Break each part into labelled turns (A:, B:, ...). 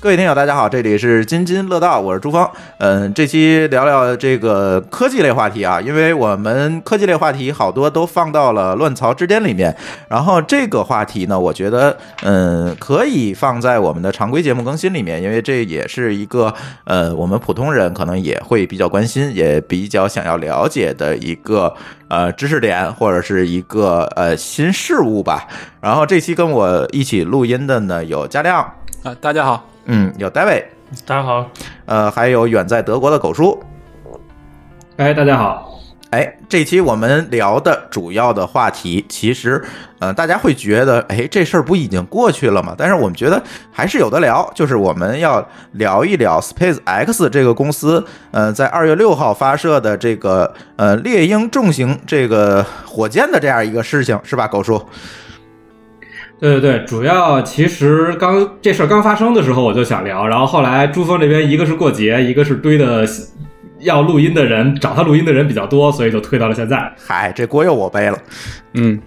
A: 各位听友，大家好，这里是津津乐道，我是朱峰。嗯，这期聊聊这个科技类话题啊，因为我们科技类话题好多都放到了乱曹之巅里面，然后这个话题呢，我觉得嗯可以放在我们的常规节目更新里面，因为这也是一个呃我们普通人可能也会比较关心，也比较想要了解的一个呃知识点或者是一个呃新事物吧。然后这期跟我一起录音的呢有嘉亮。
B: 啊，大家好，
A: 嗯，有 David，
B: 大家好，
A: 呃，还有远在德国的狗叔。
B: 哎，大家好，
A: 哎，这期我们聊的主要的话题，其实，呃，大家会觉得，哎，这事儿不已经过去了吗？但是我们觉得还是有的聊，就是我们要聊一聊 SpaceX 这个公司，呃，在二月六号发射的这个呃猎鹰重型这个火箭的这样一个事情，是吧，狗叔？
B: 对对对，主要其实刚这事儿刚发生的时候我就想聊，然后后来珠峰这边一个是过节，一个是堆的要录音的人找他录音的人比较多，所以就推到了现在。
A: 嗨，这锅又我背了。
B: 嗯，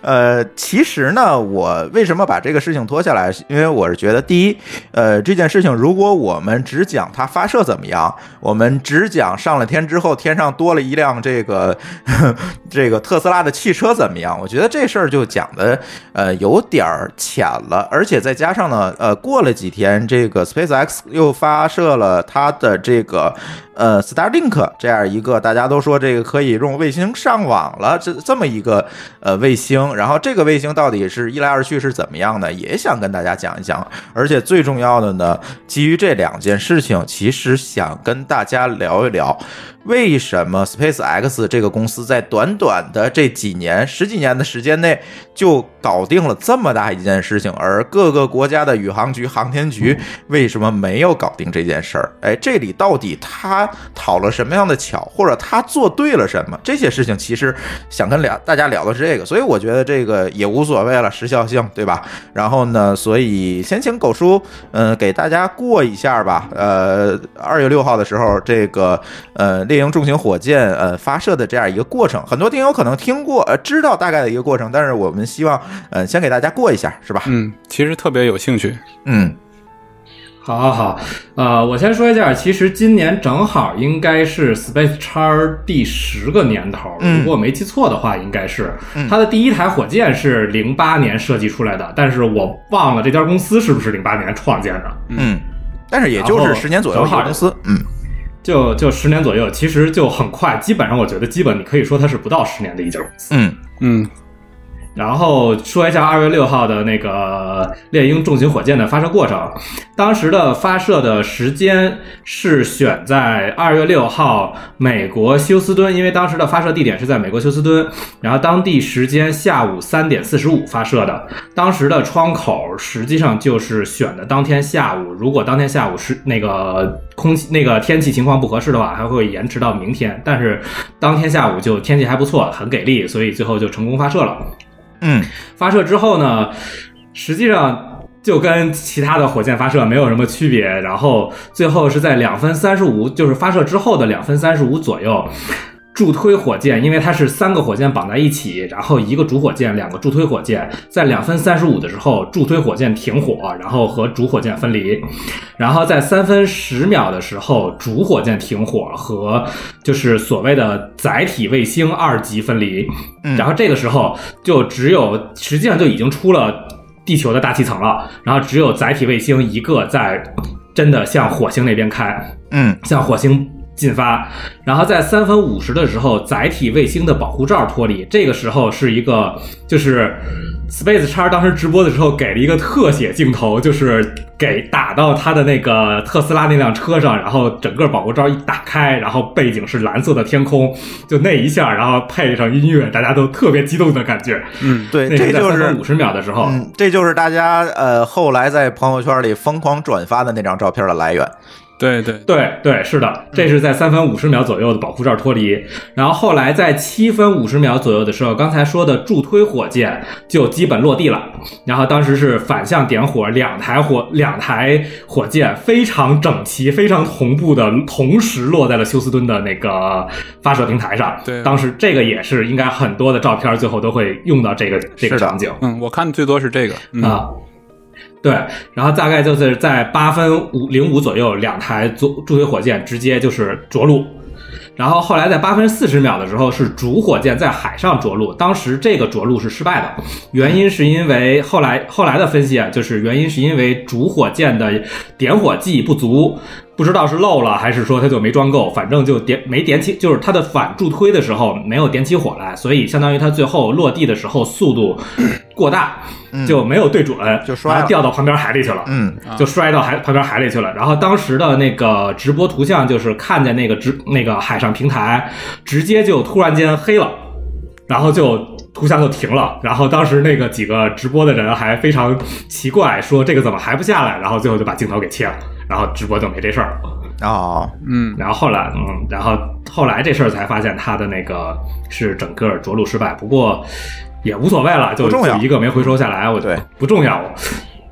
A: 呃，其实呢，我为什么把这个事情拖下来？因为我是觉得，第一，呃，这件事情如果我们只讲它发射怎么样，我们只讲上了天之后天上多了一辆这个 这个特斯拉的汽车怎么样，我觉得这事儿就讲的呃有点儿浅了。而且再加上呢，呃，过了几天，这个 SpaceX 又发射了它的这个呃 Starlink 这样一个大家都说这个可以用卫星上网了这这么一个呃卫星。然后这个卫星到底是一来二去是怎么样的，也想跟大家讲一讲。而且最重要的呢，基于这两件事情，其实想跟大家聊一聊，为什么 SpaceX 这个公司在短短的这几年、十几年的时间内就搞定了这么大一件事情，而各个国家的宇航局、航天局为什么没有搞定这件事儿？哎，这里到底他讨了什么样的巧，或者他做对了什么？这些事情其实想跟俩大家聊的是这个，所以我觉得这个也无所谓了，时效性对吧？然后呢，所以先请狗叔，嗯、给大家过一下吧。呃，二月六号的时候，这个呃猎鹰重型火箭呃发射的这样一个过程，很多听友可能听过，呃知道大概的一个过程，但是我们希望呃先给大家过一下，是吧？
C: 嗯，其实特别有兴趣。
A: 嗯
B: 好好好，呃，我先说一下，其实今年正好应该是 Space X 第十个年头，
A: 嗯
B: 如果我没记错的话，应该是
A: 嗯
B: 它的第一台火箭是零八年设计出来的，但是我忘了这家公司是不是零八年创建的。
A: 嗯，但是也就是十年左右一个公司，嗯
B: 就就十年左右，其实就很快，基本上我觉得基本你可以说它是不到十年的一家公司。
A: 嗯
C: 嗯，
B: 然后说一下二月六号的那个猎鹰重型火箭的发射过程，当时的发射的时间是选在二月六号美国休斯敦，因为当时的发射地点是在美国休斯敦，然后当地时间下午三点四十五发射的，当时的窗口实际上就是选的当天下午，如果当天下午是那个空气那个天气情况不合适的话，还会延迟到明天，但是当天下午就天气还不错，很给力，所以最后就成功发射了。
A: 嗯
B: 发射之后呢，实际上就跟其他的火箭发射没有什么区别。然后最后是在两分三十五，就是发射之后的两分三十五左右。助推火箭，因为它是三个火箭绑在一起，然后一个主火箭，两个助推火箭，在两分三十五的时候，助推火箭停火，然后和主火箭分离，然后在三分十秒的时候，主火箭停火和就是所谓的载体卫星二级分离，
A: 嗯。
B: 然后这个时候就只有实际上就已经出了地球的大气层了，然后只有载体卫星一个在真的向火星那边开，
A: 嗯。
B: 向火星进发，然后在三分五十的时候，载体卫星的保护罩脱离。这个时候是一个，就是 Space 叉当时直播的时候给了一个特写镜头，就是给打到他的那个特斯拉那辆车上，然后整个保护罩一打开，然后背景是蓝色的天空，就那一下，然后配上音乐，大家都特别激动的感觉。
C: 嗯，
A: 对，
B: 那
A: 这就是
B: 在三分五十秒的时候，
A: 嗯，这就是大家呃后来在朋友圈里疯狂转发的那张照片的来源。
C: 对对，
B: 对对，是的，这是在三分五十秒左右的保护罩脱离，然后后来在七分五十秒左右的时候，刚才说的助推火箭就基本落地了，然后当时是反向点火，两台火两台火箭非常整齐、非常同步的同时落在了休斯敦的那个发射平台上。
C: 对
B: 当时这个也是应该很多的照片最后都会用到这个这个场景。
C: 嗯，我看的最多是这个，嗯、
B: 啊。对，然后大概就是在八分五零五左右，两台助助推火箭直接就是着陆。然后后来在八分四十秒的时候，是主火箭在海上着陆，当时这个着陆是失败的，原因是因为后来后来的分析啊，就是原因是因为主火箭的点火剂不足，不知道是漏了还是说它就没装够，反正就点没点起，就是它的反助推的时候没有点起火来，所以相当于它最后落地的时候速度过大，就没有对准，
A: 就摔
B: 然后掉到旁边海里去了。
A: 嗯，
B: 就摔到海旁边海里去了。然后当时的那个直播图像就是看见那个直那个海上平台直接就突然间黑了，然后就图像就停了。然后当时那个几个直播的人还非常奇怪，说这个怎么还不下来？然后最后就把镜头给切了，然后直播就没这事儿了。
A: 哦，
C: 嗯，
B: 然后后来，嗯，然后后来这事儿才发现他的那个是整个着陆失败，不过也无所谓了，就就一个没回收下来，我
A: 对
B: 不重要，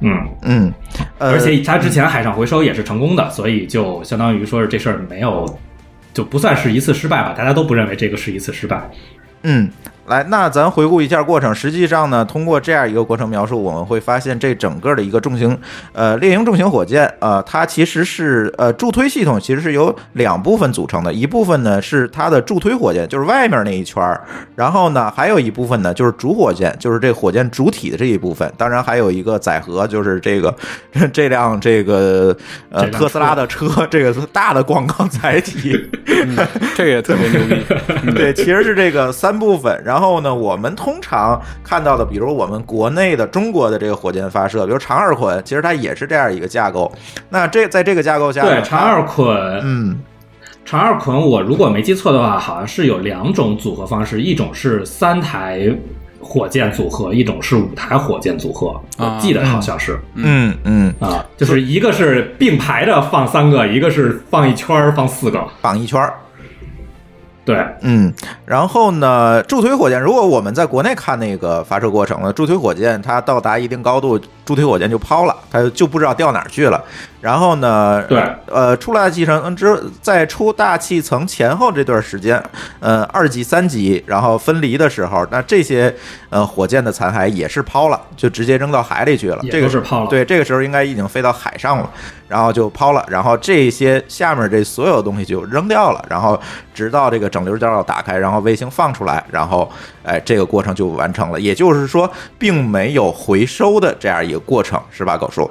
B: 嗯。
A: 嗯，呃、
B: 而且他之前海上回收也是成功的，所以就相当于说是这事儿没有，就不算是一次失败吧，大家都不认为这个是一次失败。
A: 嗯，来，那咱回顾一下过程。实际上呢，通过这样一个过程描述，我们会发现这整个的一个重型，呃，猎鹰重型火箭，呃，它其实是呃助推系统其实是由两部分组成的，一部分呢是它的助推火箭，就是外面那一圈儿，然后呢还有一部分呢就是主火箭，就是这火箭主体的这一部分，当然还有一个载荷，就是这个 这辆这个呃特斯拉的车，这个是 大的广告载体。
C: 这个也特别牛逼。嗯
A: 对，其实是这个三部分。然后呢，我们通常看到的，比如我们国内的中国的这个火箭发射，比如长二捆，其实它也是这样一个架构。那这在这个架构下，
B: 对，长二捆，
A: 嗯
B: 长二捆，我如果没记错的话，好像是有两种组合方式，一种是三台火箭组合，一种是五台火箭组合。
C: 啊
B: 我记得好像是
A: 嗯嗯，
B: 啊，就是一个是并排着放三个，一个是放一圈儿放四个。
A: 绑一圈儿。
B: 对，
A: 嗯，然后呢，助推火箭，如果我们在国内看那个发射过程呢，助推火箭它到达一定高度，助推火箭就抛了，它就不知道掉哪儿去了。然后呢，
B: 对
A: 呃，出大气层嗯之在出大气层前后这段时间，呃，二级、三级，然后分离的时候，那这些呃火箭的残骸也是抛了，就直接扔到海里去了。这个
B: 是抛了
A: 对，这个时候应该已经飞到海上了，然后就抛了，然后这些下面这所有东西就扔掉了，然后直到这个整流罩打开，然后卫星放出来，然后哎，这个过程就完成了。也就是说，并没有回收的这样一个过程，是吧，狗叔？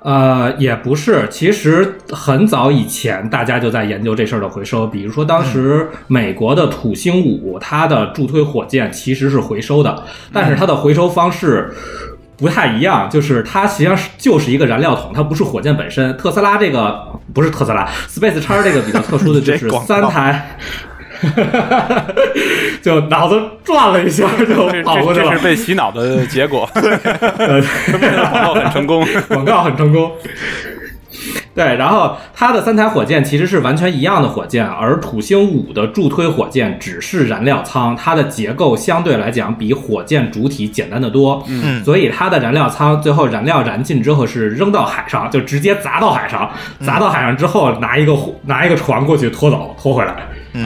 B: 呃，也不是，其实很早以前大家就在研究这事儿的回收，比如说当时美国的土星五，它的助推火箭其实是回收的，但是它的回收方式。不太一样，就是它实际上是就是一个燃料桶，它不是火箭本身。特斯拉这个不是特斯拉，Space 叉这个比较特殊的 就是三台，就脑子转了一下 就跑过去了
C: 这这是。被洗脑的结果，广告很成功。
B: 广告很成功。对，然后它的三台火箭其实是完全一样的火箭，而土星五的助推火箭只是燃料舱，它的结构相对来讲比火箭主体简单的多。
A: 嗯
B: 所以它的燃料舱最后燃料燃尽之后是扔到海上，就直接砸到海上，砸到海上之后拿一个火拿一个船过去拖走，拖回来，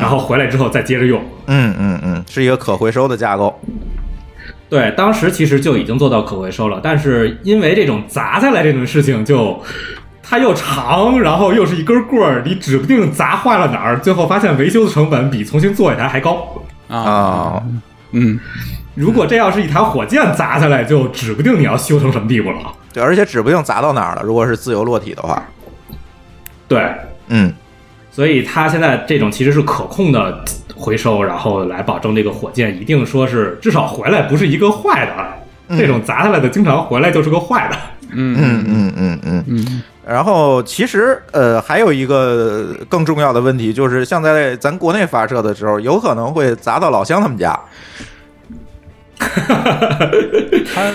B: 然后回来之后再接着用。
A: 嗯嗯嗯，是一个可回收的架构。
B: 对，当时其实就已经做到可回收了，但是因为这种砸下来这种事情就。它又长，然后又是一根棍儿，你指不定砸坏了哪儿，最后发现维修的成本比重新做一台还高。
C: 啊，
A: 啊，
C: 嗯，
B: 如果这要是一台火箭砸下来，就指不定你要修成什么地步了。
A: 对，而且指不定砸到哪儿了。如果是自由落体的话，
B: 对，
A: 嗯，
B: 所以它现在这种其实是可控的回收，然后来保证这个火箭一定说是至少回来不是一个坏的，这种砸下来的经常回来就是个坏的。
A: 嗯嗯嗯嗯嗯。然后其实呃还有一个更重要的问题，就是像在咱国内发射的时候，有可能会砸到老乡他们家。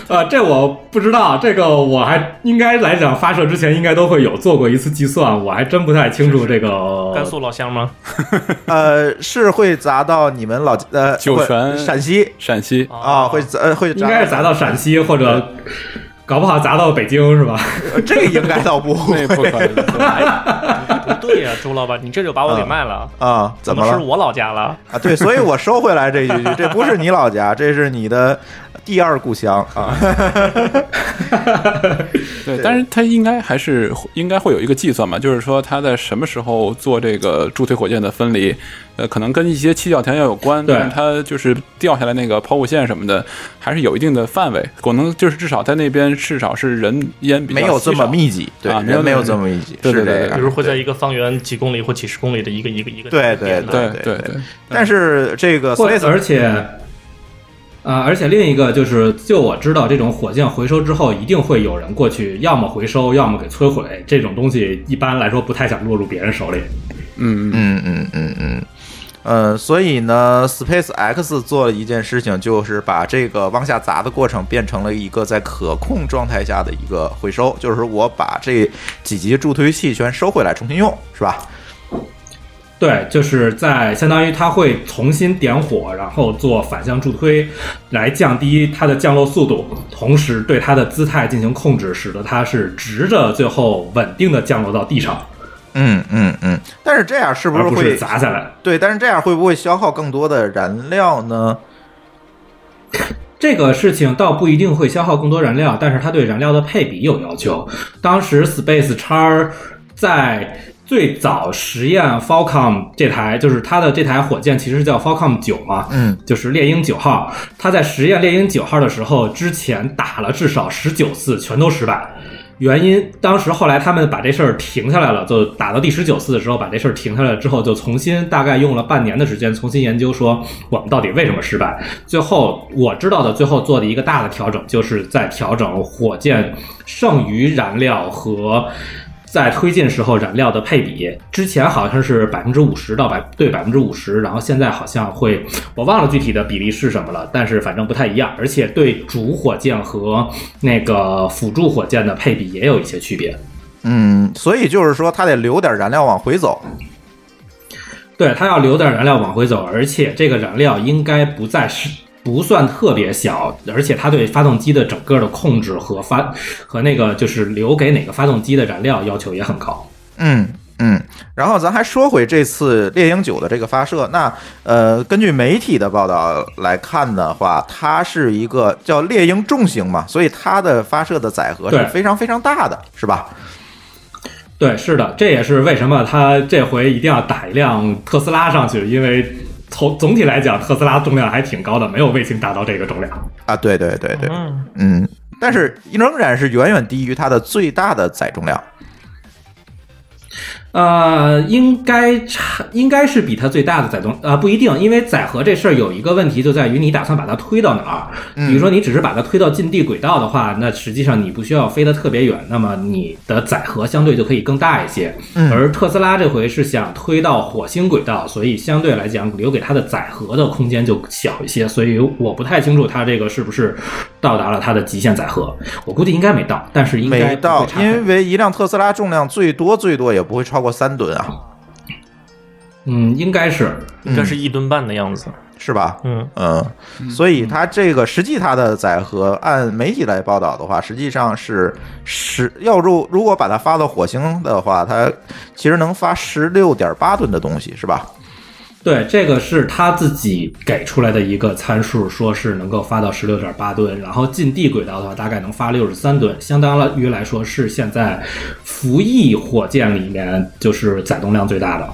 B: 呃，这我不知道，这个我还应该来讲发射之前应该都会有做过一次计算，我还真不太清楚这个
D: 甘肃老乡吗？
A: 呃，是会砸到你们老呃
C: 酒泉
A: 陕西
C: 陕西
A: 啊，会砸会
B: 应该是砸到陕西或者。搞不好砸到北京是吧？
A: 这个应该倒不 会，
C: 不可能。
D: 不对呀，朱老板，你这就把我给卖了
A: 啊？怎么
D: 是我老家了
A: 啊？对，所以我收回来这一句，这不是你老家，这是你的第二故乡啊。
C: 对，但是他应该还是应该会有一个计算嘛，就是说他在什么时候做这个助推火箭的分离。呃，可能跟一些气象条件有关，但是它就是掉下来那个抛物线什么的，还是有一定的范围。可能就是至少在那边，至少是人烟
A: 没有这么密集，对，
C: 人
A: 没有这么密集，
C: 对对
A: 对。
D: 比如会在一个方圆几公里或几十公里的一个一个一个
A: 对对对对对。但是这个，
B: 而且啊，而且另一个就是，就我知道，这种火箭回收之后，一定会有人过去，要么回收，要么给摧毁。这种东西一般来说不太想落入别人手里。
C: 嗯
A: 嗯嗯嗯嗯。呃，所以呢，Space X 做了一件事情，就是把这个往下砸的过程变成了一个在可控状态下的一个回收，就是我把这几级助推器全收回来重新用，是吧？
B: 对，就是在相当于它会重新点火，然后做反向助推，来降低它的降落速度，同时对它的姿态进行控制，使得它是直着，最后稳定的降落到地上。
A: 嗯嗯嗯，但是这样是不是会
B: 砸下来？
A: 对，但是这样会不会消耗更多的燃料呢？
B: 这个事情倒不一定会消耗更多燃料，但是它对燃料的配比有要求。当时 Space 叉在最早实验 Falcon 这台，就是它的这台火箭其实叫 Falcon 九嘛，
A: 嗯，
B: 就是猎鹰九号。它在实验猎鹰九号的时候，之前打了至少十九次，全都失败。原因，当时后来他们把这事儿停下来了，就打到第十九次的时候把这事儿停下来之后，就重新大概用了半年的时间重新研究，说我们到底为什么失败。最后我知道的，最后做的一个大的调整，就是在调整火箭剩余燃料和。在推进时候燃料的配比，之前好像是百分之五十到百对百分之五十，然后现在好像会我忘了具体的比例是什么了，但是反正不太一样，而且对主火箭和那个辅助火箭的配比也有一些区别。
A: 嗯，所以就是说它得留点燃料往回走。
B: 对，它要留点燃料往回走，而且这个燃料应该不再是。不算特别小，而且它对发动机的整个的控制和发和那个就是留给哪个发动机的燃料要求也很高。
A: 嗯嗯，然后咱还说回这次猎鹰九的这个发射，那呃，根据媒体的报道来看的话，它是一个叫猎鹰重型嘛，所以它的发射的载荷是非常非常大的，是吧？
B: 对，是的，这也是为什么它这回一定要打一辆特斯拉上去，因为。从总体来讲，特斯拉重量还挺高的，没有卫星达到这个重量
A: 啊！对对对对，嗯，但是仍然是远远低于它的最大的载重量。
B: 呃，应该差，应该是比它最大的载重啊，不一定，因为载荷这事儿有一个问题，就在于你打算把它推到哪儿。比如说，你只是把它推到近地轨道的话，那实际上你不需要飞得特别远，那么你的载荷相对就可以更大一些。而特斯拉这回是想推到火星轨道，所以相对来讲，留给它的载荷的空间就小一些。所以我不太清楚它这个是不是到达了它的极限载荷，我估计应该没到，但是应该
A: 没到，因为一辆特斯拉重量最多最多也不会超过。三吨啊，
B: 嗯，应该是，
D: 应该是一吨半的样子，
A: 是吧？
D: 嗯
A: 嗯，所以它这个实际它的载荷，按媒体来报道的话，实际上是十，要如如果把它发到火星的话，它其实能发十六点八吨的东西，是吧？
B: 对，这个是他自己给出来的一个参数，说是能够发到十六点八吨，然后近地轨道的话，大概能发六十三吨，相当于来说是现在服役火箭里面就是载重量最大的。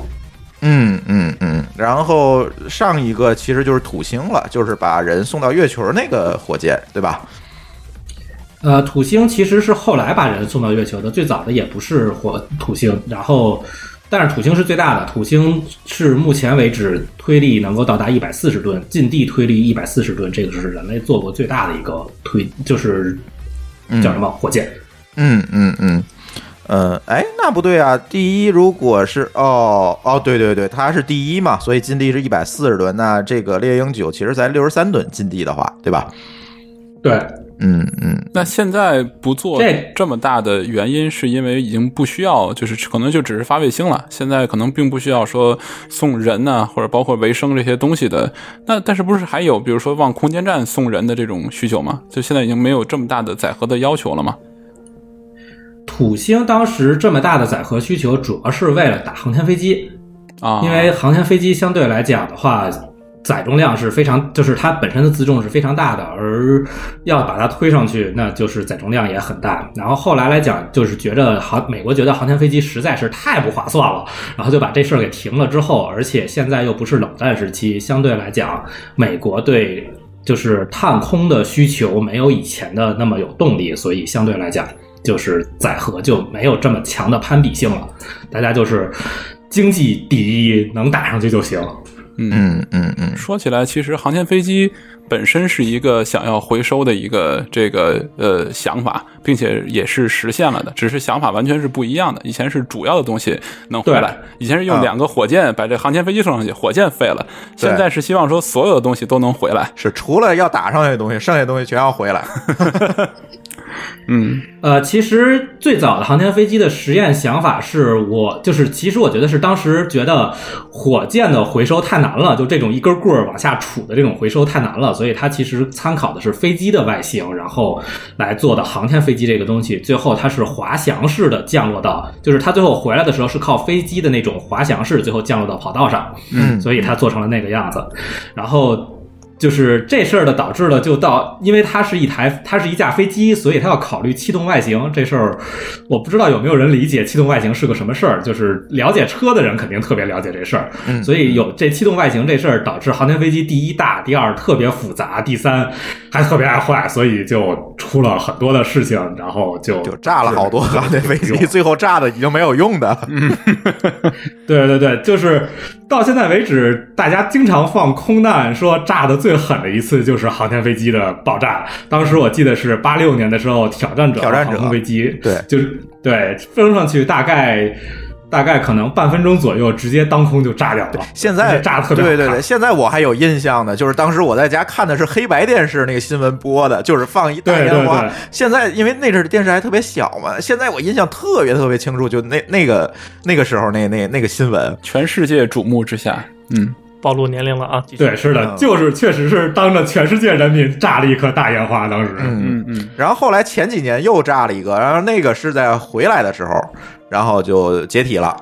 A: 嗯嗯嗯，然后上一个其实就是土星了，就是把人送到月球那个火箭，对吧？
B: 呃，土星其实是后来把人送到月球的，最早的也不是火土星，然后。但是土星是最大的，土星是目前为止推力能够到达一百四十吨，近地推力一百四十吨，这个是人类做过最大的一个推，就是叫什么火箭。
A: 嗯嗯嗯，呃，哎，那不对啊，第一如果是哦哦，对对对，它是第一嘛，所以近地是一百四十吨，那这个猎鹰九其实才六十三吨近地的话，对吧？
B: 对，
A: 嗯嗯，
C: 那现在不做
B: 这
C: 这么大的原因，是因为已经不需要，就是可能就只是发卫星了。现在可能并不需要说送人呐、或者包括维生这些东西的。那但是不是还有，比如说往空间站送人的这种需求吗？就现在已经没有这么大的载荷的要求了吗？
B: 土星当时这么大的载荷需求，主要是为了打航天飞机，
C: 啊，
B: 因为航天飞机相对来讲的话，载重量是非常，就是它本身的自重是非常大的，而要把它推上去，那就是载重量也很大。然后后来来讲，就是觉得航美国觉得航天飞机实在是太不划算了，然后就把这事儿给停了。之后，而且现在又不是冷战时期，相对来讲，美国对就是探空的需求没有以前的那么有动力，所以相对来讲，就是载荷就没有这么强的攀比性了。大家就是经济第一，能打上去就行。
A: 嗯嗯嗯，
C: 说起来，其实航天飞机本身是一个想要回收的一个这个呃想法，并且也是实现了的，只是想法完全是不一样的。以前是主要的东西能回来，以前是用
A: 啊
C: 两个火箭把这航天飞机送上去，火箭废了。现在是希望说所有的东西都能回来。
A: 是除了要打上去的东西，剩下的东西全要回来。
C: 嗯
B: 呃，其实最早的航天飞机的实验想法是我就是，其实我觉得是当时觉得火箭的回收太难了，就这种一根棍儿往下杵的这种回收太难了，所以它其实参考的是飞机的外形，然后来做的航天飞机这个东西。最后它是滑翔式的降落到，就是它最后回来的时候是靠飞机的那种滑翔式，最后降落到跑道上，
A: 嗯
B: 所以它做成了那个样子。然后就是这事儿的导致了，就到因为它是一台，它是一架飞机，所以它要考虑气动外形这事儿。我不知道有没有人理解气动外形是个什么事儿，就是了解车的人肯定特别了解这事儿。
A: 嗯
B: 所以有这气动外形这事儿，导致航天飞机第一大，第二特别复杂，第三还特别爱坏，所以就出了很多的事情，然后就
A: 就炸了好多航天飞机，最后炸的已经没有用的。
B: 对对对，就是到现在为止，大家经常放空难，说炸的最狠的一次就是航天飞机的爆炸。当时我记得是八六年的时候，挑战者
A: 挑战者
B: 航空飞机，
A: 对
B: 就是对飞上去大概大概可能半分钟左右，直接当空就炸掉了。
A: 现在
B: 炸的特别好
A: 对对对，现在我还有印象呢，就是当时我在家看的是黑白电视那个新闻播的，就是放一大烟花。
B: 对
A: 现在因为那阵儿电视还特别小嘛，现在我印象特别特别清楚，就那那个那个时候那那那个新闻，
C: 全世界瞩目之下，嗯，
D: 暴露年龄了啊！
B: 对，是的，
A: 嗯
B: 就是确实是当着全世界人民炸了一颗大烟花，当时。
A: 嗯
C: 嗯嗯，
A: 然后后来前几年又炸了一个，然后那个是在回来的时候，然后就解体了。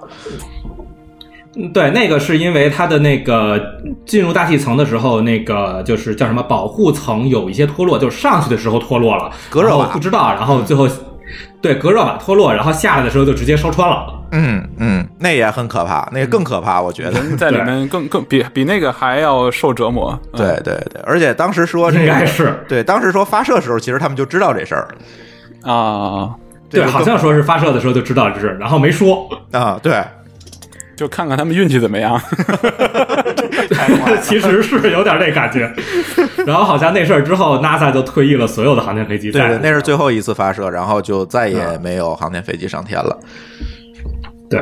B: 嗯对，那个是因为它的那个进入大气层的时候，那个就是叫什么保护层有一些脱落，就是上去的时候脱落了，
A: 隔热瓦
B: 不知道，然后最后对隔热瓦脱落，然后下来的时候就直接烧穿了。
A: 嗯嗯，那也很可怕，那个更可怕，我觉得。
C: 在里面更 更比比那个还要受折磨。嗯
A: 对对对，而且当时说这
B: 应
A: 个
B: 该是
A: 对，当时说发射的时候，其实他们就知道这事儿。
C: 啊，
B: 对，好像说是发射的时候就知道这事，然后没说，
A: 啊，对，
C: 就看看他们运气怎么样。
B: 其实是有点那感觉。然后好像那事儿之后，NASA 就退役了所有的航天飞机
A: 对对，那是最后一次发射，然后就再也
B: 嗯
A: 没有航天飞机上天了。
B: 对。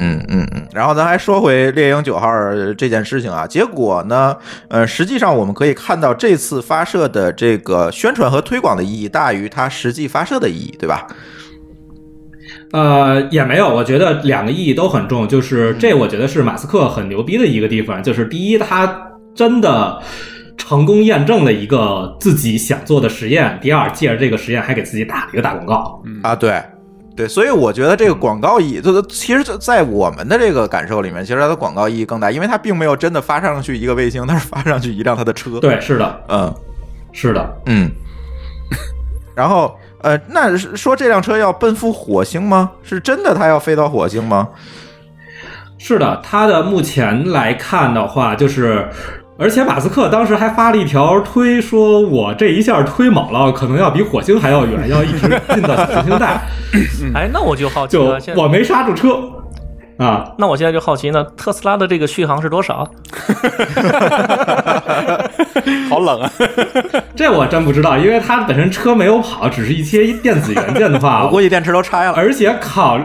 A: 嗯嗯嗯，然后咱还说回猎鹰九号这件事情啊，结果呢，呃，实际上我们可以看到这次发射的这个宣传和推广的意义大于它实际发射的意义，对吧？
B: 呃，也没有，我觉得两个意义都很重，就是这，我觉得是马斯克很牛逼的一个地方，就是第一，他真的成功验证了一个自己想做的实验；第二，借着这个实验还给自己打了一个大广告。
A: 啊，对。对，所以我觉得这个广告意义，就是其实，在我们的这个感受里面，其实它的广告意义更大，因为它并没有真的发上去一个卫星，它是发上去一辆它的车。，
B: 对，是的，
A: 嗯
B: 是的，
A: 嗯。然后，呃，那是说这辆车要奔赴火星吗？是真的它要飞到火星吗？
B: 是的。它的目前来看的话，就是。而且马斯克当时还发了一条推，说我这一下推猛了，可能要比火星还要远，要一直进到行星带。
D: 哎，那我就好奇
B: 就
D: 了，
B: 我没刹住车啊，
D: 那我现在就好奇呢，特斯拉的这个续航是多少？
C: 好冷啊！
B: 这我真不知道，因为它本身车没有跑，只是一些电子元件的话，
A: 我估计电池都拆了。
B: 而且考，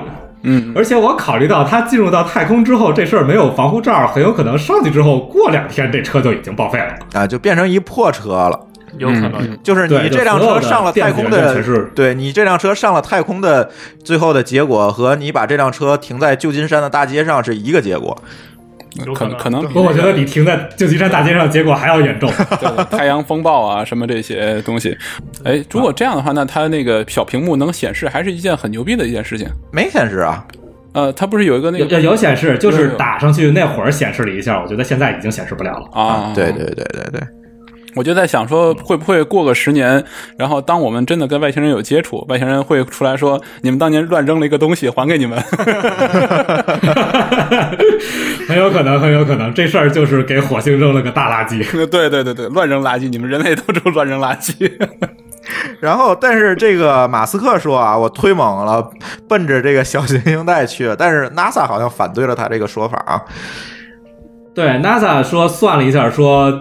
C: 嗯，
B: 而且我考虑到它进入到太空之后，这事儿没有防护罩，很有可能上去之后过两天这车就已经报废了。
A: 啊，就变成一破车了。
D: 有可能。
A: 就是你这辆车上了太空
B: 的
A: 对你这辆车上了太空的最后的结果和你把这辆车停在旧金山的大街上是一个结果。
D: 有可能
C: 可可能比
B: 我觉得比停在旧金山大街上结果还要严重。
C: 对对太阳风暴啊什么这些东西。哎，如果这样的话，那它那个小屏幕能显示，还是一件很牛逼的一件事情。
A: 没显示啊，
C: 呃，它不是有一个那
B: 有有
C: 个
B: 有显示，就是打上去那会儿显示了一下，我觉得现在已经显示不了了。
C: 啊？
A: 对对对对对，
C: 我就在想说，会不会过个十年，然后当我们真的跟外星人有接触，外星人会出来说，你们当年乱扔了一个东西，还给你们。
B: 很有可能，很有可能，这事儿就是给火星扔了个大垃圾。
C: 对对对对，乱扔垃圾，你们人类都是乱扔垃圾。
A: 然后，但是这个马斯克说啊，我推猛了，奔着这个小行星带去。但是 NASA 好像反对了他这个说法啊。
B: 对，NASA 说算了一下，说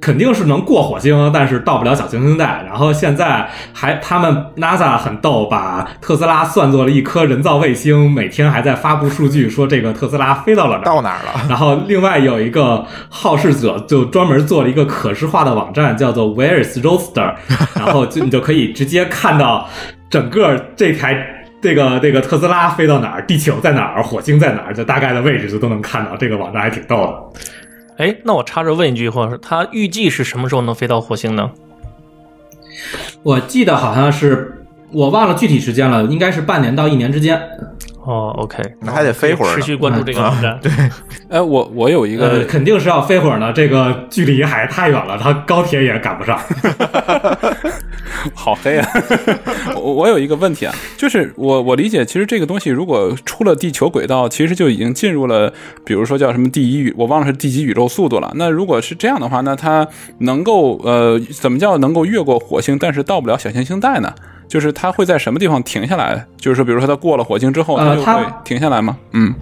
B: 肯定是能过火星，但是到不了小行星带。然后现在还他们 NASA 很逗，把特斯拉算作了一颗人造卫星，每天还在发布数据，说这个特斯拉飞到了哪儿。
A: 到哪儿了？
B: 然后另外有一个好事者就专门做了一个可视化的网站，叫做 Where is Roadster，然后就你就可以直接看到整个这台。这个这个特斯拉飞到哪儿，地球在哪儿，火星在哪儿，就大概的位置就都能看到。这个网站还挺逗的。
D: 哎，那我插着问一句，或者说他预计是什么时候能飞到火星呢？
B: 我记得好像是我忘了具体时间了，应该是半年到一年之间。
D: 哦，OK，
A: 那还得飞会儿
D: 持续关注这个网站。对，
C: 哎，我我有一
B: 呃，
C: 个，
B: 肯定是要飞会儿呢，这个距离还太远了，它高铁也赶不上。
C: 好黑啊！我我有一个问题啊，就是我我理解，其实这个东西如果出了地球轨道，其实就已经进入了，比如说叫什么第一宇，我忘了是第几宇宙速度了。那如果是这样的话，那它能够呃，怎么叫能够越过火星，但是到不了小行星带呢？就是它会在什么地方停下来？就是说，比如说它过了火星之后，它就会停下来吗？嗯，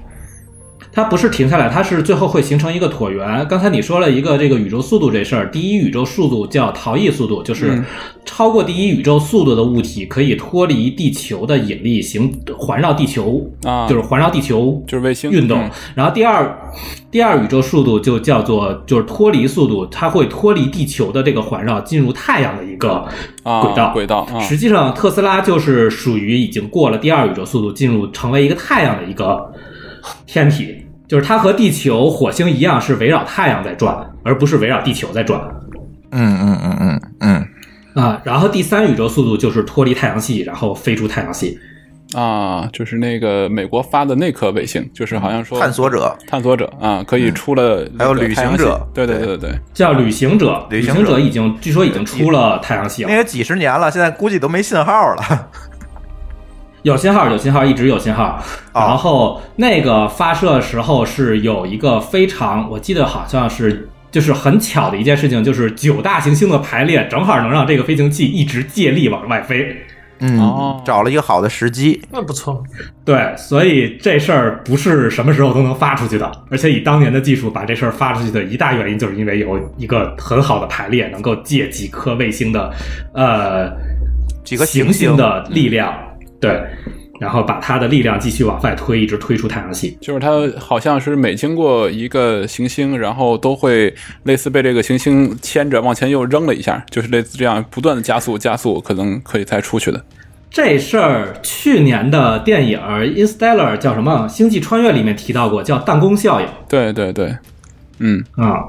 B: 它不是停下来，它是最后会形成一个椭圆。刚才你说了一个这个宇宙速度这事儿，第一宇宙速度叫逃逸速度，就是
C: 嗯
B: 超过第一宇宙速度的物体可以脱离地球的引力，行环绕地球
C: 啊
B: 就是环绕地球
C: 就是卫星
B: 运动。
C: 嗯
B: 然后第二第二宇宙速度就叫做就是脱离速度，它会脱离地球的这个环绕，进入太阳的一个
C: 啊
B: 轨道。
C: 轨道啊
B: 实际上，特斯拉就是属于已经过了第二宇宙速度，进入成为一个太阳的一个天体。就是它和地球、火星一样，是围绕太阳在转，而不是围绕地球在转
A: 嗯嗯嗯嗯嗯，
B: 啊。然后第三宇宙速度就是脱离太阳系，然后飞出太阳系。
C: 啊，就是那个美国发的那颗卫星，就是好像说
A: 探索者
C: 探索者啊，可以出了
A: 还有旅行者
C: 对对
A: 对
C: 对对对。
B: 叫旅行者，旅
A: 旅行者
B: 者已经据说已经出了太阳系了
A: 那，也几十年了，现在估计都没信号了。
B: 有信号，有信号，一直有信号。然后那个发射时候是有一个非常，我记得好像是就是很巧的一件事情，就是九大行星的排列正好能让这个飞行器一直借力往外飞。
A: 嗯
C: 哦
A: 找了一个好的时机。
D: 那不错。
B: 对，所以这事儿不是什么时候都能发出去的，而且以当年的技术把这事儿发出去的一大原因，就是因为有一个很好的排列，能够借几颗卫星的呃
A: 几个
B: 行
A: 星
B: 的力量，对，然后把它的力量继续往外推，一直推出太阳系。
C: 就是它好像是每经过一个行星，然后都会类似被这个行星牵着往前又扔了一下，就是类似这样不断的加速加速，可能可以才出去的。
B: 这事儿去年的电影《Interstellar》叫什么《星际穿越》里面提到过，叫弹弓效应
C: 对对对，嗯，
B: 啊。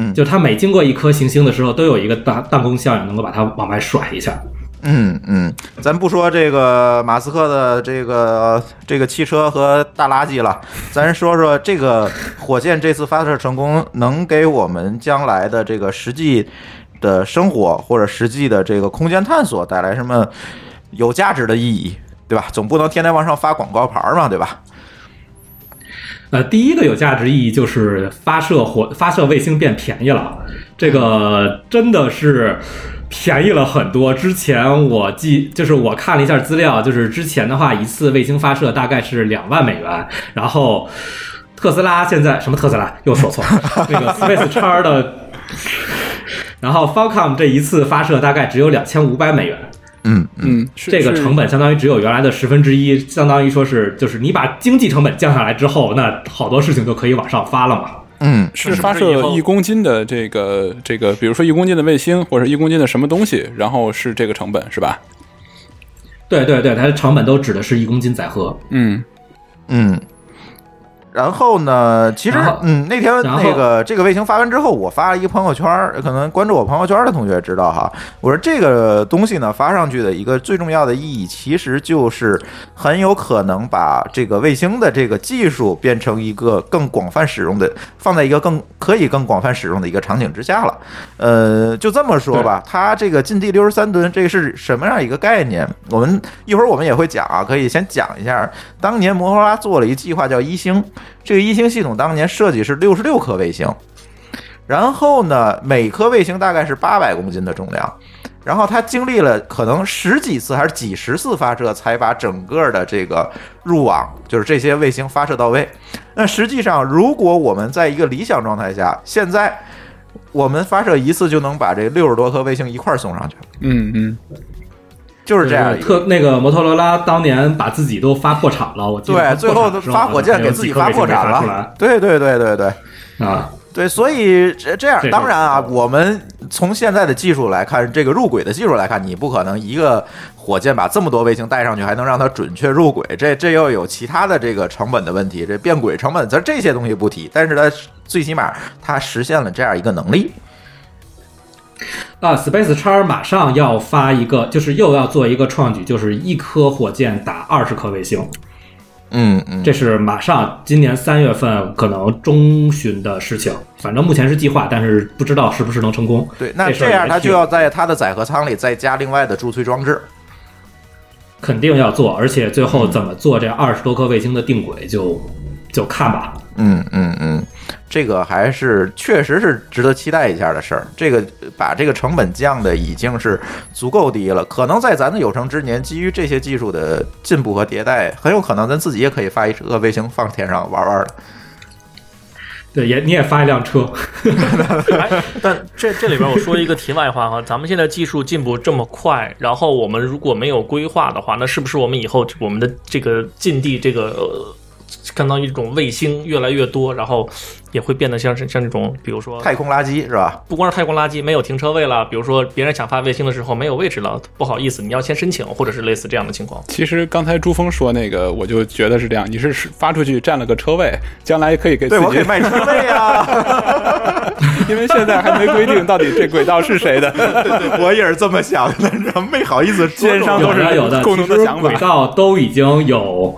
A: 嗯
B: 就它每经过一颗行星的时候，都有一个弹弹弓效应，能够把它往外甩一下。
A: 嗯嗯，咱不说这个马斯克的这个这个汽车和大垃圾了，咱说说这个火箭这次发射成功，能给我们将来的这个实际的生活或者实际的这个空间探索带来什么有价值的意义，对吧？总不能天天往上发广告牌嘛，对吧？
B: 呃，第一个有价值意义就是发射火发射卫星变便宜了，这个真的是便宜了很多。之前我记就是我看了一下资料，就是之前的话一次卫星发射大概是两万美元，然后特斯拉现在什么特斯拉又说错了，那个 Space 叉的，然后 Falcon 这一次发射大概只有两千五百美元。
A: 嗯
C: 嗯，
B: 这个成本相当于只有原来的十分之一，相当于说是就是你把经济成本降下来之后，那好多事情就可以往上发了嘛。
A: 嗯
C: 是发射一公斤的这个这个，比如说一公斤的卫星或者一公斤的什么东西，然后是这个成本是吧？
B: 对对对，它的成本都指的是一公斤载荷。
C: 嗯
A: 嗯。然后呢？其实，嗯，那天那个这个卫星发完之后，我发了一个朋友圈儿，可能关注我朋友圈的同学知道哈。我说这个东西呢，发上去的一个最重要的意义，其实就是很有可能把这个卫星的这个技术变成一个更广泛使用的，放在一个更可以更广泛使用的一个场景之下了。呃，就这么说吧，它这个近地六十三吨，这个是什么样一个概念？我们一会儿我们也会讲啊，可以先讲一下。当年摩托罗拉做了一计划叫一星。这个一星系统当年设计是六十六颗卫星，然后呢，每颗卫星大概是八百公斤的重量，然后它经历了可能十几次还是几十次发射，才把整个的这个入网，就是这些卫星发射到位。那实际上，如果我们在一个理想状态下，现在我们发射一次就能把这六十多颗卫星一块送上去，
C: 嗯嗯，
A: 就是这样。
B: 特那个摩托罗拉当年把自己都发破产了，我记得
A: 对，最后发火箭给自己发破产了。对对对对对
B: 啊，
A: 对，所以这这样，当然啊，我们从现在的技术来看，这个入轨的技术来看，你不可能一个火箭把这么多卫星带上去，还能让它准确入轨，这这又有其他的这个成本的问题，这变轨成本，咱这些东西不提，但是它最起码它实现了这样一个能力。
B: 啊，Space 叉马上要发一个，就是又要做一个创举，就是一颗火箭打二十颗卫星。
A: 嗯嗯，
B: 这是马上今年三月份可能中旬的事情，反正目前是计划，但是不知道是不是能成功。
A: 对，那
B: 这
A: 样
B: 也许
A: 它就要在它的载荷舱里再加另外的助推装置。
B: 肯定要做，而且最后怎么做这二十多颗卫星的定轨就就看吧。
A: 嗯嗯嗯，这个还是确实是值得期待一下的事儿。这个把这个成本降的已经是足够低了，可能在咱的有生之年，基于这些技术的进步和迭代，很有可能咱自己也可以发一个卫星放天上玩玩的。
B: 对，也你也发一辆车，
D: 哎，但这这里边我说一个题外话哈，咱们现在技术进步这么快，然后我们如果没有规划的话，那是不是我们以后我们的这个近地这个呃，相当于这种卫星越来越多，然后也会变得像是像这种，比如说
A: 太空垃圾是吧？
D: 不光是太空垃圾，没有停车位了，比如说别人想发卫星的时候没有位置了，不好意思，你要先申请，或者是类似这样的情况。
C: 其实刚才朱峰说那个，我就觉得是这样，你是发出去占了个车位，将来可以给自己
A: 对我可以 卖车位啊，
C: 因为现在还没规定到底这轨道是谁的。
A: 我也是这么想的，没好意思
C: 奸商都是
B: 的有的，
C: 共
B: 其实
C: 同的想法
B: 轨道都已经有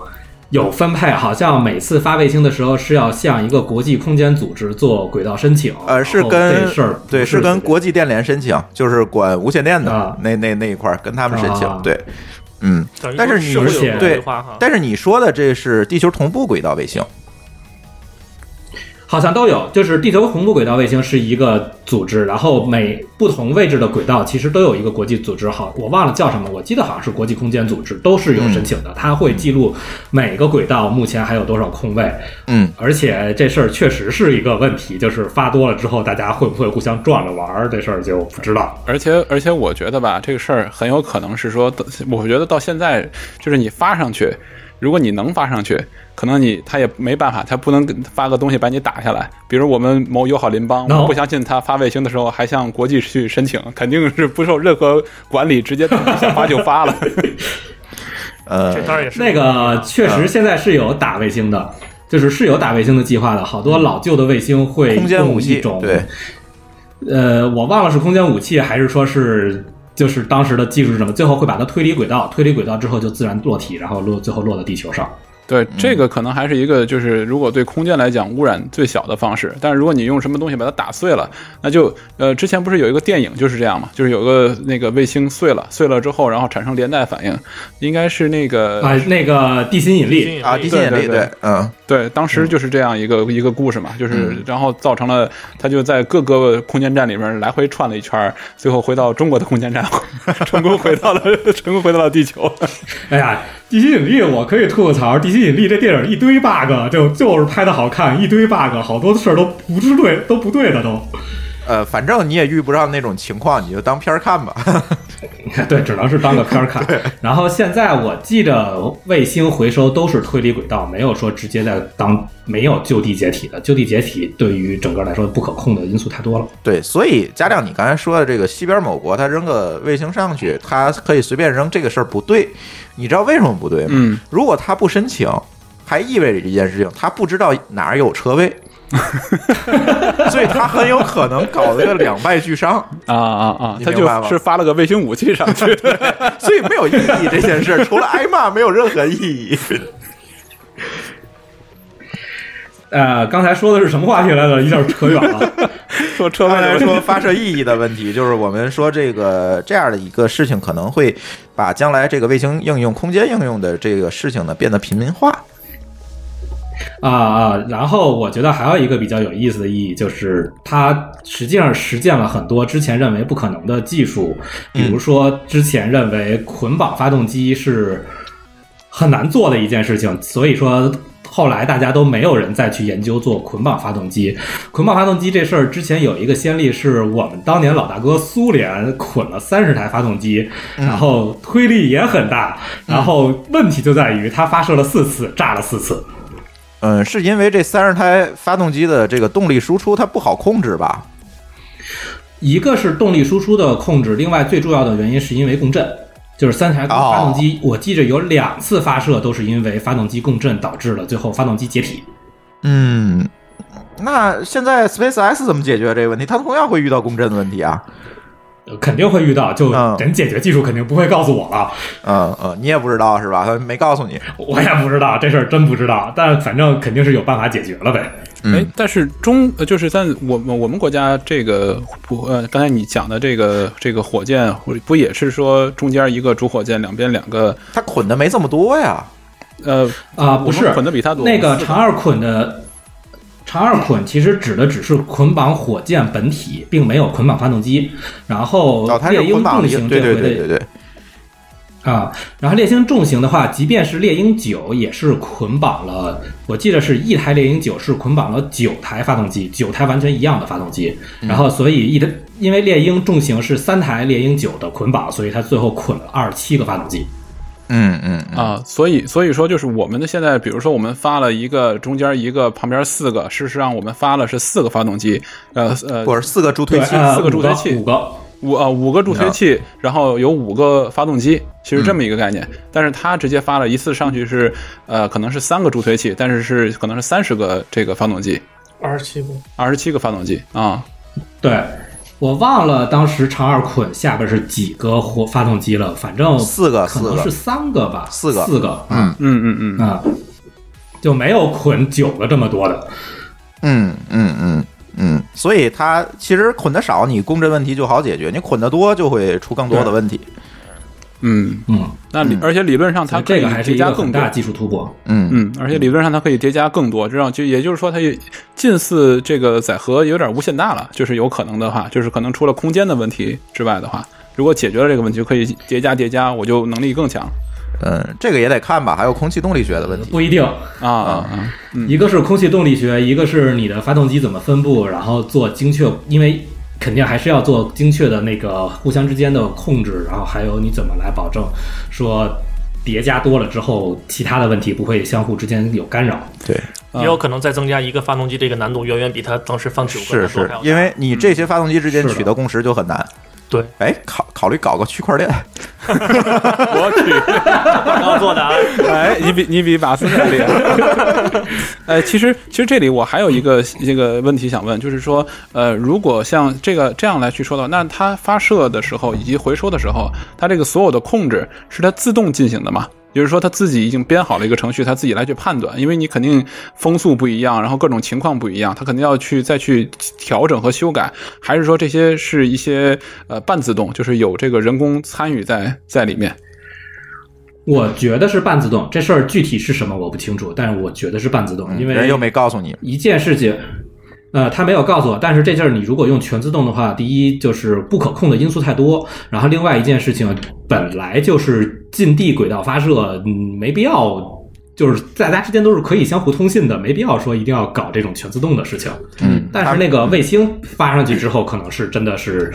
B: 有分配，好像每次发卫星的时候是要向一个国际空间组织做轨道申请。
A: 呃，是跟
B: 这事儿
A: 对，
B: 是
A: 是跟国际电联申请，就是管无线电的、
B: 啊
A: 那那那一块儿跟他们申请。
B: 啊
A: 对，嗯，但是你
D: 说
A: 对但是你说的这是地球同步轨道卫星，
B: 好像都有，就是地球同步轨道卫星是一个组织，然后每不同位置的轨道其实都有一个国际组织，好，我忘了叫什么，我记得好像是国际空间组织，都是有申请的，它会记录每个轨道目前还有多少空位，
A: 嗯，
B: 而且这事儿确实是一个问题，就是发多了之后，大家会不会互相撞着玩儿，这事儿就不知道。
C: 而且而且，我觉得吧，这个事儿很有可能是说，我觉得到现在，就是你发上去，如果你能发上去，可能你他也没办法，他不能发个东西把你打下来。比如我们某友好邻邦我不相信他发卫星的时候还向国际去申请，肯定是不受任何管理，直接想发就发了。
A: 呃
D: 这，当然也是
B: 那个确实现在是有打卫星的，就是是有打卫星的计划的，好多老旧的卫星会
A: 空间武器对，
B: 呃，我忘了是空间武器还是说是就是当时的技术是什么，最后会把它推离轨道，推离轨道之后就自然落体，然后落最后落到地球上。
C: 对，这个可能还是一个，就是如果对空间来讲污染最小的方式。但是如果你用什么东西把它打碎了，那就呃，之前不是有一个电影就是这样嘛，就是有个那个卫星碎了，碎了之后，然后产生连带反应，应该是那个
B: 啊，那个地心引力，
A: 啊，地心引力，
C: 对
A: 嗯，
C: 对，当时就是这样一个、一个故事嘛，就是然后造成了他就在各个空间站里面来回串了一圈儿，最后回到中国的空间站，成功回到了 成功回到了地球。
B: 哎呀，地心引力我可以吐个槽，地心引力这电影一堆 bug，就就是拍的好看，一堆 bug，好多事儿都不是对，都不对的都。
A: 呃，反正你也遇不上那种情况，你就当片儿看吧。
B: 对，只能是当个片儿看。然后现在我记得卫星回收都是推离轨道，没有说直接在当没有就地解体的。就地解体对于整个来说不可控的因素太多了。
A: 对，所以加亮，你刚才说的这个西边某国，他扔个卫星上去，他可以随便扔，这个事儿不对。你知道为什么不对吗？
C: 嗯，
A: 如果他不申请，还意味着一件事情，他不知道哪儿有车位。所以他很有可能搞了个两败俱伤
C: 啊啊啊！他就是发了个卫星武器上去。
A: 所以没有意义这件事，除了挨骂没有任何意义。
B: 呃，刚才说的是什么话题来着？一下扯远了。
C: 说车
A: 刚才
C: 位的问题
A: 说发射意义的问题，就是我们说这个这样的一个事情，可能会把将来这个卫星应用、空间应用的这个事情呢变得平民化。
B: 啊啊！然后我觉得还有一个比较有意思的意义，就是它实际上实践了很多之前认为不可能的技术，比如说之前认为捆绑发动机是很难做的一件事情，所以说。后来大家都没有人再去研究做捆绑发动机。捆绑发动机这事儿之前有一个先例，是我们当年老大哥苏联捆了三十台发动机，然后推力也很大，然后问题就在于它发射了四次，炸了四次。
A: 嗯，是因为这三十台发动机的这个动力输出它不好控制吧？
B: 一个是动力输出的控制，另外最重要的原因是因为共振，就是三台发动机，我记着有两次发射都是因为发动机共振导致了最后发动机解体。
A: 嗯，那现在 SpaceX 怎么解决这个问题？它同样会遇到共振的问题啊。
B: 呃肯定会遇到，就
A: 嗯
B: 人解决技术肯定不会告诉我了，
A: 嗯嗯，你也不知道是吧？他 没告诉你。
B: 我也不知道这事儿真不知道，但反正肯定是有办法解决了呗。
C: 哎，但是中呃就是在我们我们国家这个不呃，刚才你讲的这个这个火箭，不也是说中间一个主火箭，两边两个
A: 它捆的没这么多呀。
C: 呃
B: 啊，不是
C: 捆的比它多
B: 那个长二捆的长二捆其实指的只是捆绑火箭本体，并没有捆绑发动机。然后猎鹰重型
A: 对对
B: 这回的
A: 对对对。
B: 啊，然后猎鹰重型的话，即便是猎鹰九也是捆绑了，我记得是一台猎鹰九是捆绑了九台发动机，九台完全一样的发动机。然后所以一台因为猎鹰重型是三台猎鹰九的捆绑，所以它最后捆了二十七个发动机。
A: 嗯嗯嗯
C: 啊，所以所以说就是我们的现在，比如说我们发了一个中间一个旁边四个，事实上我们发了是四个发动机，呃呃，
A: 不是四个助推器。
B: 呃
C: 四个助推器
B: 五个。
C: 五啊五个助推器，然后有五个发动机，其实这么一个概念。但是它直接发了一次上去是呃可能是三个助推器，但是是可能是三十个这个发动机，
D: 二十七个，
C: 二十七个发动机啊。
B: 对，我忘了当时长二捆下边是几个火发动机了，反正
A: 四个
B: 可能是三个吧，
A: 四个。
B: 四个，
A: 嗯
C: 嗯嗯嗯，
B: 啊，就没有捆九个这么多的。
A: 嗯嗯嗯嗯，所以它其实捆的少，你共振问题就好解决；你捆的多，就会出更多的问题。
C: 嗯，
B: 嗯嗯，
C: 那理而且理论上它可以
B: 这个还是
C: 叠加更多
B: 一个很大。技术突破。
A: 嗯
C: 嗯，而且理论上它可以叠加更多，这样就也就是说，它也近似这个载荷有点无限大了，就是有可能的话，就是可能除了空间的问题之外的话，如果解决了这个问题，就可以叠加叠加，我就能力更强
A: 嗯，这个也得看吧，还有空气动力学的问题。
B: 不一定，
C: 啊啊啊！
B: 一个是空气动力学，一个是你的发动机怎么分布，然后做精确，因为肯定还是要做精确的那个互相之间的控制，然后还有你怎么来保证说叠加多了之后，其他的问题不会相互之间有干扰。
A: 对，
D: 也有可能再增加一个发动机，这个难度远远比它当时放九个
A: 是是因为你这些发动机之间取得共识就很难。
D: 对
A: 哎，考考虑搞个区块链。
C: 我去，
D: 广告做的啊，
C: 哎，你比你比马斯克厉害。哎，其实其实这里我还有一个这个问题想问，就是说，呃，如果像这个这样来去说的话，那它发射的时候以及回收的时候，它这个所有的控制是它自动进行的吗？就是说，他自己已经编好了一个程序，他自己来去判断，因为你肯定风速不一样，然后各种情况不一样，他肯定要去再去调整和修改，还是说这些是一些呃半自动，就是有这个人工参与在在里面？
B: 我觉得是半自动，这事儿具体是什么我不清楚，但是我觉得是半自动，因为
A: 人又没告诉你，
B: 一件事情，呃，他没有告诉我，但是这劲儿你如果用全自动的话，第一就是不可控的因素太多，然后另外一件事情本来就是近地轨道发射，嗯，没必要。就是大家之间都是可以相互通信的，没必要说一定要搞这种全自动的事情。
A: 嗯，
B: 但是那个卫星发上去之后，可能是真的是，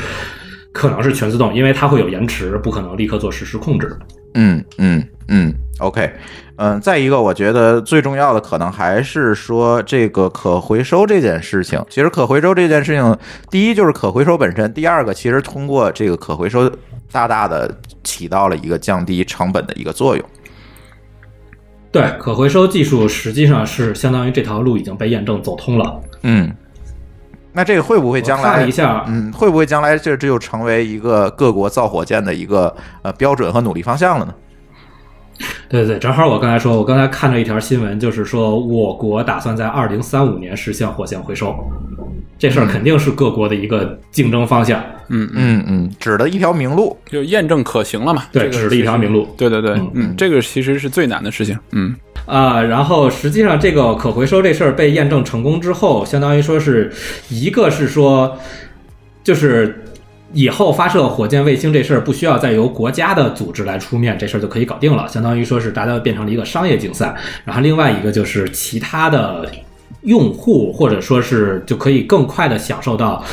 B: 可能是全自动，因为它会有延迟，不可能立刻做实时控制。
A: 嗯嗯嗯，OK，嗯，再一个，我觉得最重要的可能还是说这个可回收这件事情。其实可回收这件事情，第一就是可回收本身，第二个其实通过这个可回收，大大的起到了一个降低成本的一个作用。
B: 对，可回收技术实际上是相当于这条路已经被验证走通了。
A: 嗯，那这个会不会将来
B: 一下？
A: 嗯，会不会将来这这就成为一个各国造火箭的一个呃标准和努力方向了呢？
B: 对对对，正好我刚才说，我刚才看到一条新闻，就是说我国打算在二零三五年实现火箭回收，这事儿肯定是各国的一个竞争方向。
C: 嗯
A: 嗯嗯，指的一条明路，
C: 就验证可行了嘛？
B: 对，指的一条明路。
C: 对对对，嗯，这个其实是最难的事情。嗯
B: 啊，然后实际上这个可回收这事儿被验证成功之后，相当于说是一个是说，就是。以后发射火箭卫星这事儿不需要再由国家的组织来出面，这事儿就可以搞定了。相当于说是大家变成了一个商业竞赛。然后另外一个就是其他的用户或者说是就可以更快的享受到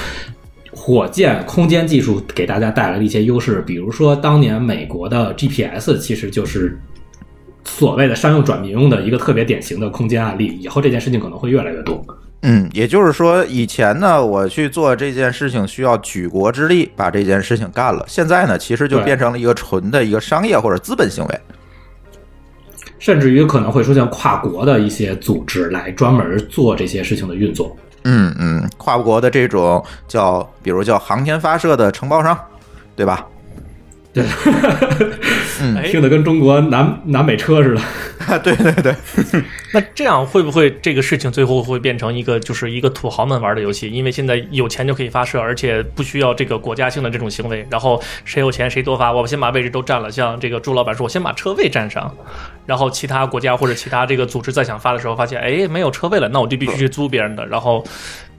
B: 火箭空间技术给大家带来的一些优势。比如说当年美国的 GPS 其实就是所谓的商用转民用的一个特别典型的空间案例。以后这件事情可能会越来越多。
A: 嗯，也就是说，以前呢，我去做这件事情需要举国之力把这件事情干了。现在呢，其实就变成了一个纯的一个商业或者资本行为，
B: 甚至于可能会出现跨国的一些组织来专门做这些事情的运作。
A: 嗯嗯，跨国的这种叫，比如叫航天发射的承包商，对吧？
B: 对，听得跟中国南南北车似的。
A: 对 对对，
D: 那这样会不会这个事情最后会变成一个就是一个土豪们玩的游戏？因为现在有钱就可以发射，而且不需要这个国家性的这种行为。然后谁有钱谁多发，我先把位置都占了。像这个朱老板说，我先把车位占上，然后其他国家或者其他这个组织再想发的时候，发现哎没有车位了，那我就必须去租别人的。然后。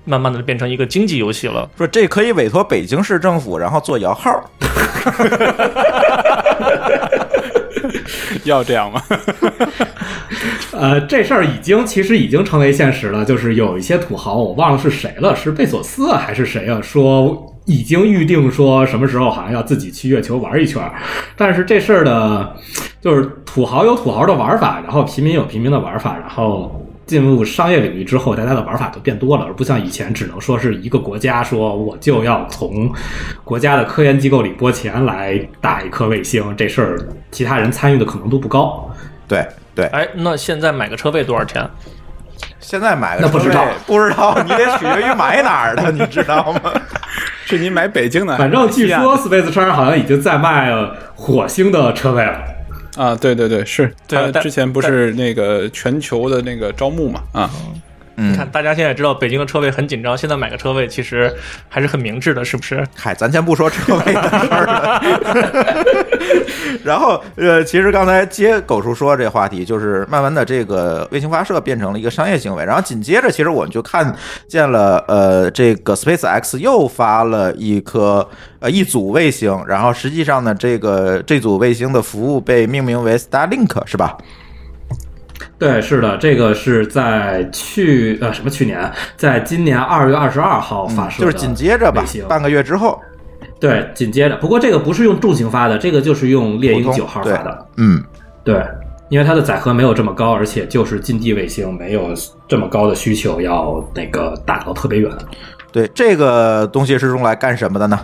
D: 慢慢的变成一个经济游戏了，
A: 说这可以委托北京市政府，然后做摇号，
C: 要这样吗？
B: 呃，这事儿已经其实已经成为现实了，就是有一些土豪，我忘了是谁了，是贝索斯还是谁啊？说已经预定说什么时候好像要自己去月球玩一圈，但是这事儿的，就是土豪有土豪的玩法，然后平民有平民的玩法，然后。进入商业领域之后，大家的玩法都变多了，而不像以前只能说是一个国家说我就要从国家的科研机构里拨钱来打一颗卫星，这事儿其他人参与的可能度不高。
A: 对对，
D: 哎，那现在买个车位多少钱？
A: 现在买个
B: 那不知道，
A: 不知道，你得取决于买哪儿的，你知道吗？
C: 是你买北京的，
B: 反正据说 Space 车好像已经在卖火星的车位了。
C: 啊，对对对，是，他，之前不是那个全球的那个招募嘛，啊。
D: 你看，大家现在知道北京的车位很紧张，现在买个车位其实还是很明智的，是不是？
A: 嗨，咱先不说车位的事儿了。然后，呃，其实刚才接狗叔说这话题，就是慢慢的这个卫星发射变成了一个商业行为。然后紧接着，其实我们就看见了，呃，这个 Space X 又发了一颗呃一组卫星，然后实际上呢，这个这组卫星的服务被命名为 Starlink，是吧？
B: 对，是的，这个是在去呃什么去年，在今年二月二十二号发射，
A: 就是紧接着吧，半个月之后。
B: 对，紧接着。不过这个不是用重型发的，这个就是用猎鹰九号发的。
A: 嗯，
B: 对，因为它的载荷没有这么高，而且就是近地卫星，没有这么高的需求要那个打到特别远。
A: 对，这个东西是用来干什么的呢？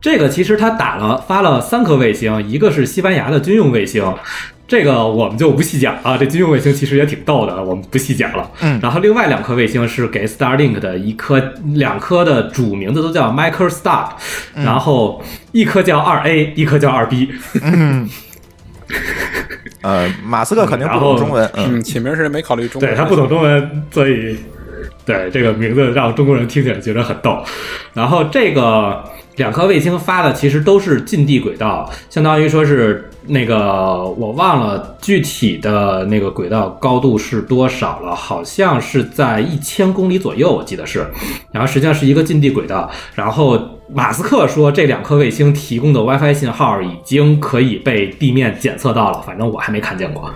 B: 这个其实它打了发了三颗卫星，一个是西班牙的军用卫星。这个我们就不细讲啊，这军用卫星其实也挺逗的，我们不细讲了。
A: 嗯，
B: 然后另外两颗卫星是给 Starlink 的一颗，两颗的主名字都叫 Microstar，然后一颗叫二 A，一颗叫二 B。
A: 嗯，呃，马斯克肯定不懂中文，
C: 嗯，起名是没考虑中文，
B: 对他不懂中文，所以对这个名字让中国人听起来觉得很逗。然后这个两颗卫星发的其实都是近地轨道，相当于说是。那个我忘了具体的那个轨道高度是多少了，好像是在一千公里左右，我记得是。然后实际上是一个近地轨道。然后马斯克说这两颗卫星提供的 WiFi 信号已经可以被地面检测到了，反正我还没看见过。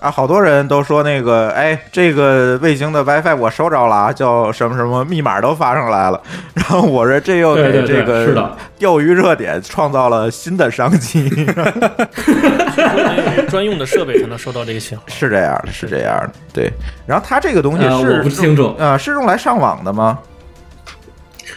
A: 啊，好多人都说那个，哎，这个卫星的 WiFi 我收着了啊，叫什么什么，密码都发上来了。然后我说这又给这个
B: 是的
A: 钓鱼热点创造了新的商机。
D: 专用的设备才能收到这个信号。
A: 是这样的，是这样的，对。然后它这个东西是、
B: 呃我不清楚
A: 啊、是用来上网的吗？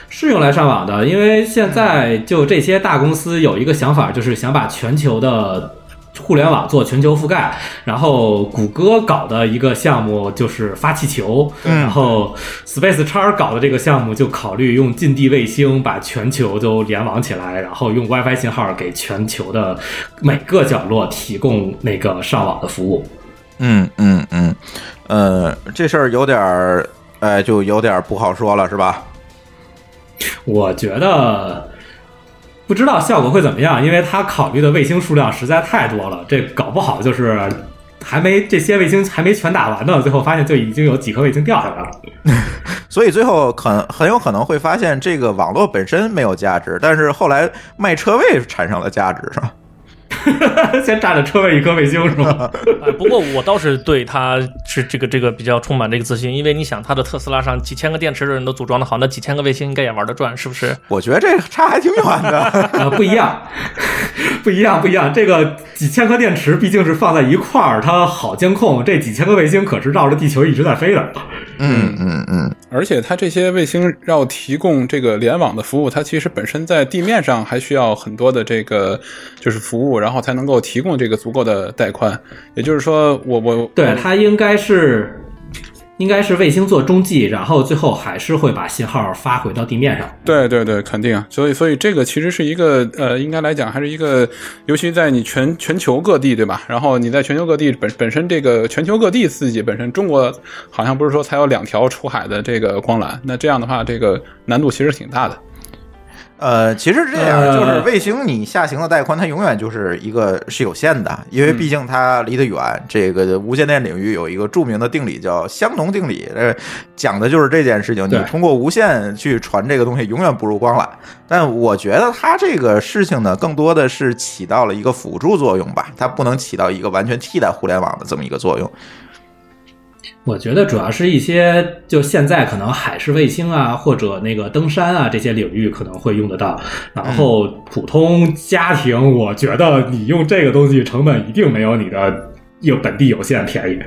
B: 是用来上网的，因为现在就这些大公司有一个想法，就是想把全球的互联网做全球覆盖。然后谷歌搞的一个项目就是发气球，
A: 嗯
B: 然后 Space X 搞的这个项目就考虑用近地卫星把全球都联网起来，然后用 WiFi 信号给全球的每个角落提供那个上网的服务。
A: 嗯嗯嗯，呃，这事儿有点儿，哎，就有点儿不好说了，是吧？
B: 我觉得不知道效果会怎么样，因为他考虑的卫星数量实在太多了，这搞不好就是还没这些卫星还没全打完呢，最后发现就已经有几颗卫星掉下来了。
A: 所以最后可能很有可能会发现这个网络本身没有价值，但是后来卖车位产生了价值，是吧？
B: 先占了车位一颗卫星是吗？
D: 哎，不过我倒是对它是这个这个比较充满这个自信，因为你想，它的特斯拉上几千个电池的人都组装的好，那几千个卫星应该也玩得转，是不是？
A: 我觉得这差还挺远的。
B: 啊，不一样，不一样，不一样。这个几千颗电池毕竟是放在一块儿，它好监控。这几千个卫星可是绕着地球一直在飞的。
A: 嗯嗯嗯，
C: 而且它这些卫星要提供这个联网的服务，它其实本身在地面上还需要很多的这个就是服务，然后才能够提供这个足够的带宽。也就是说，我我
B: 对，它应该是应该是卫星做中继，然后最后还是会把信号发回到地面上。
C: 对对对，肯定。所以所以这个其实是一个呃，应该来讲还是一个，尤其在你全全球各地对吧？然后你在全球各地本本身这个全球各地自己本身，中国好像不是说才有两条出海的这个光缆，那这样的话，这个难度其实挺大的。
A: 呃，其实是这样，
B: 呃
A: 就是卫星你下行的带宽，它永远就是一个是有限的，因为毕竟它离得远。这个无线电领域有一个著名的定理叫香农定理，呃，讲的就是这件事情。你通过无线去传这个东西，永远不如光缆。但我觉得它这个事情呢，更多的是起到了一个辅助作用吧，它不能起到一个完全替代互联网的这么一个作用。
B: 我觉得主要是一些就现在可能海事卫星啊，或者那个登山啊这些领域可能会用得到。然后普通家庭，我觉得你用这个东西成本一定没有你的有本地有线便宜。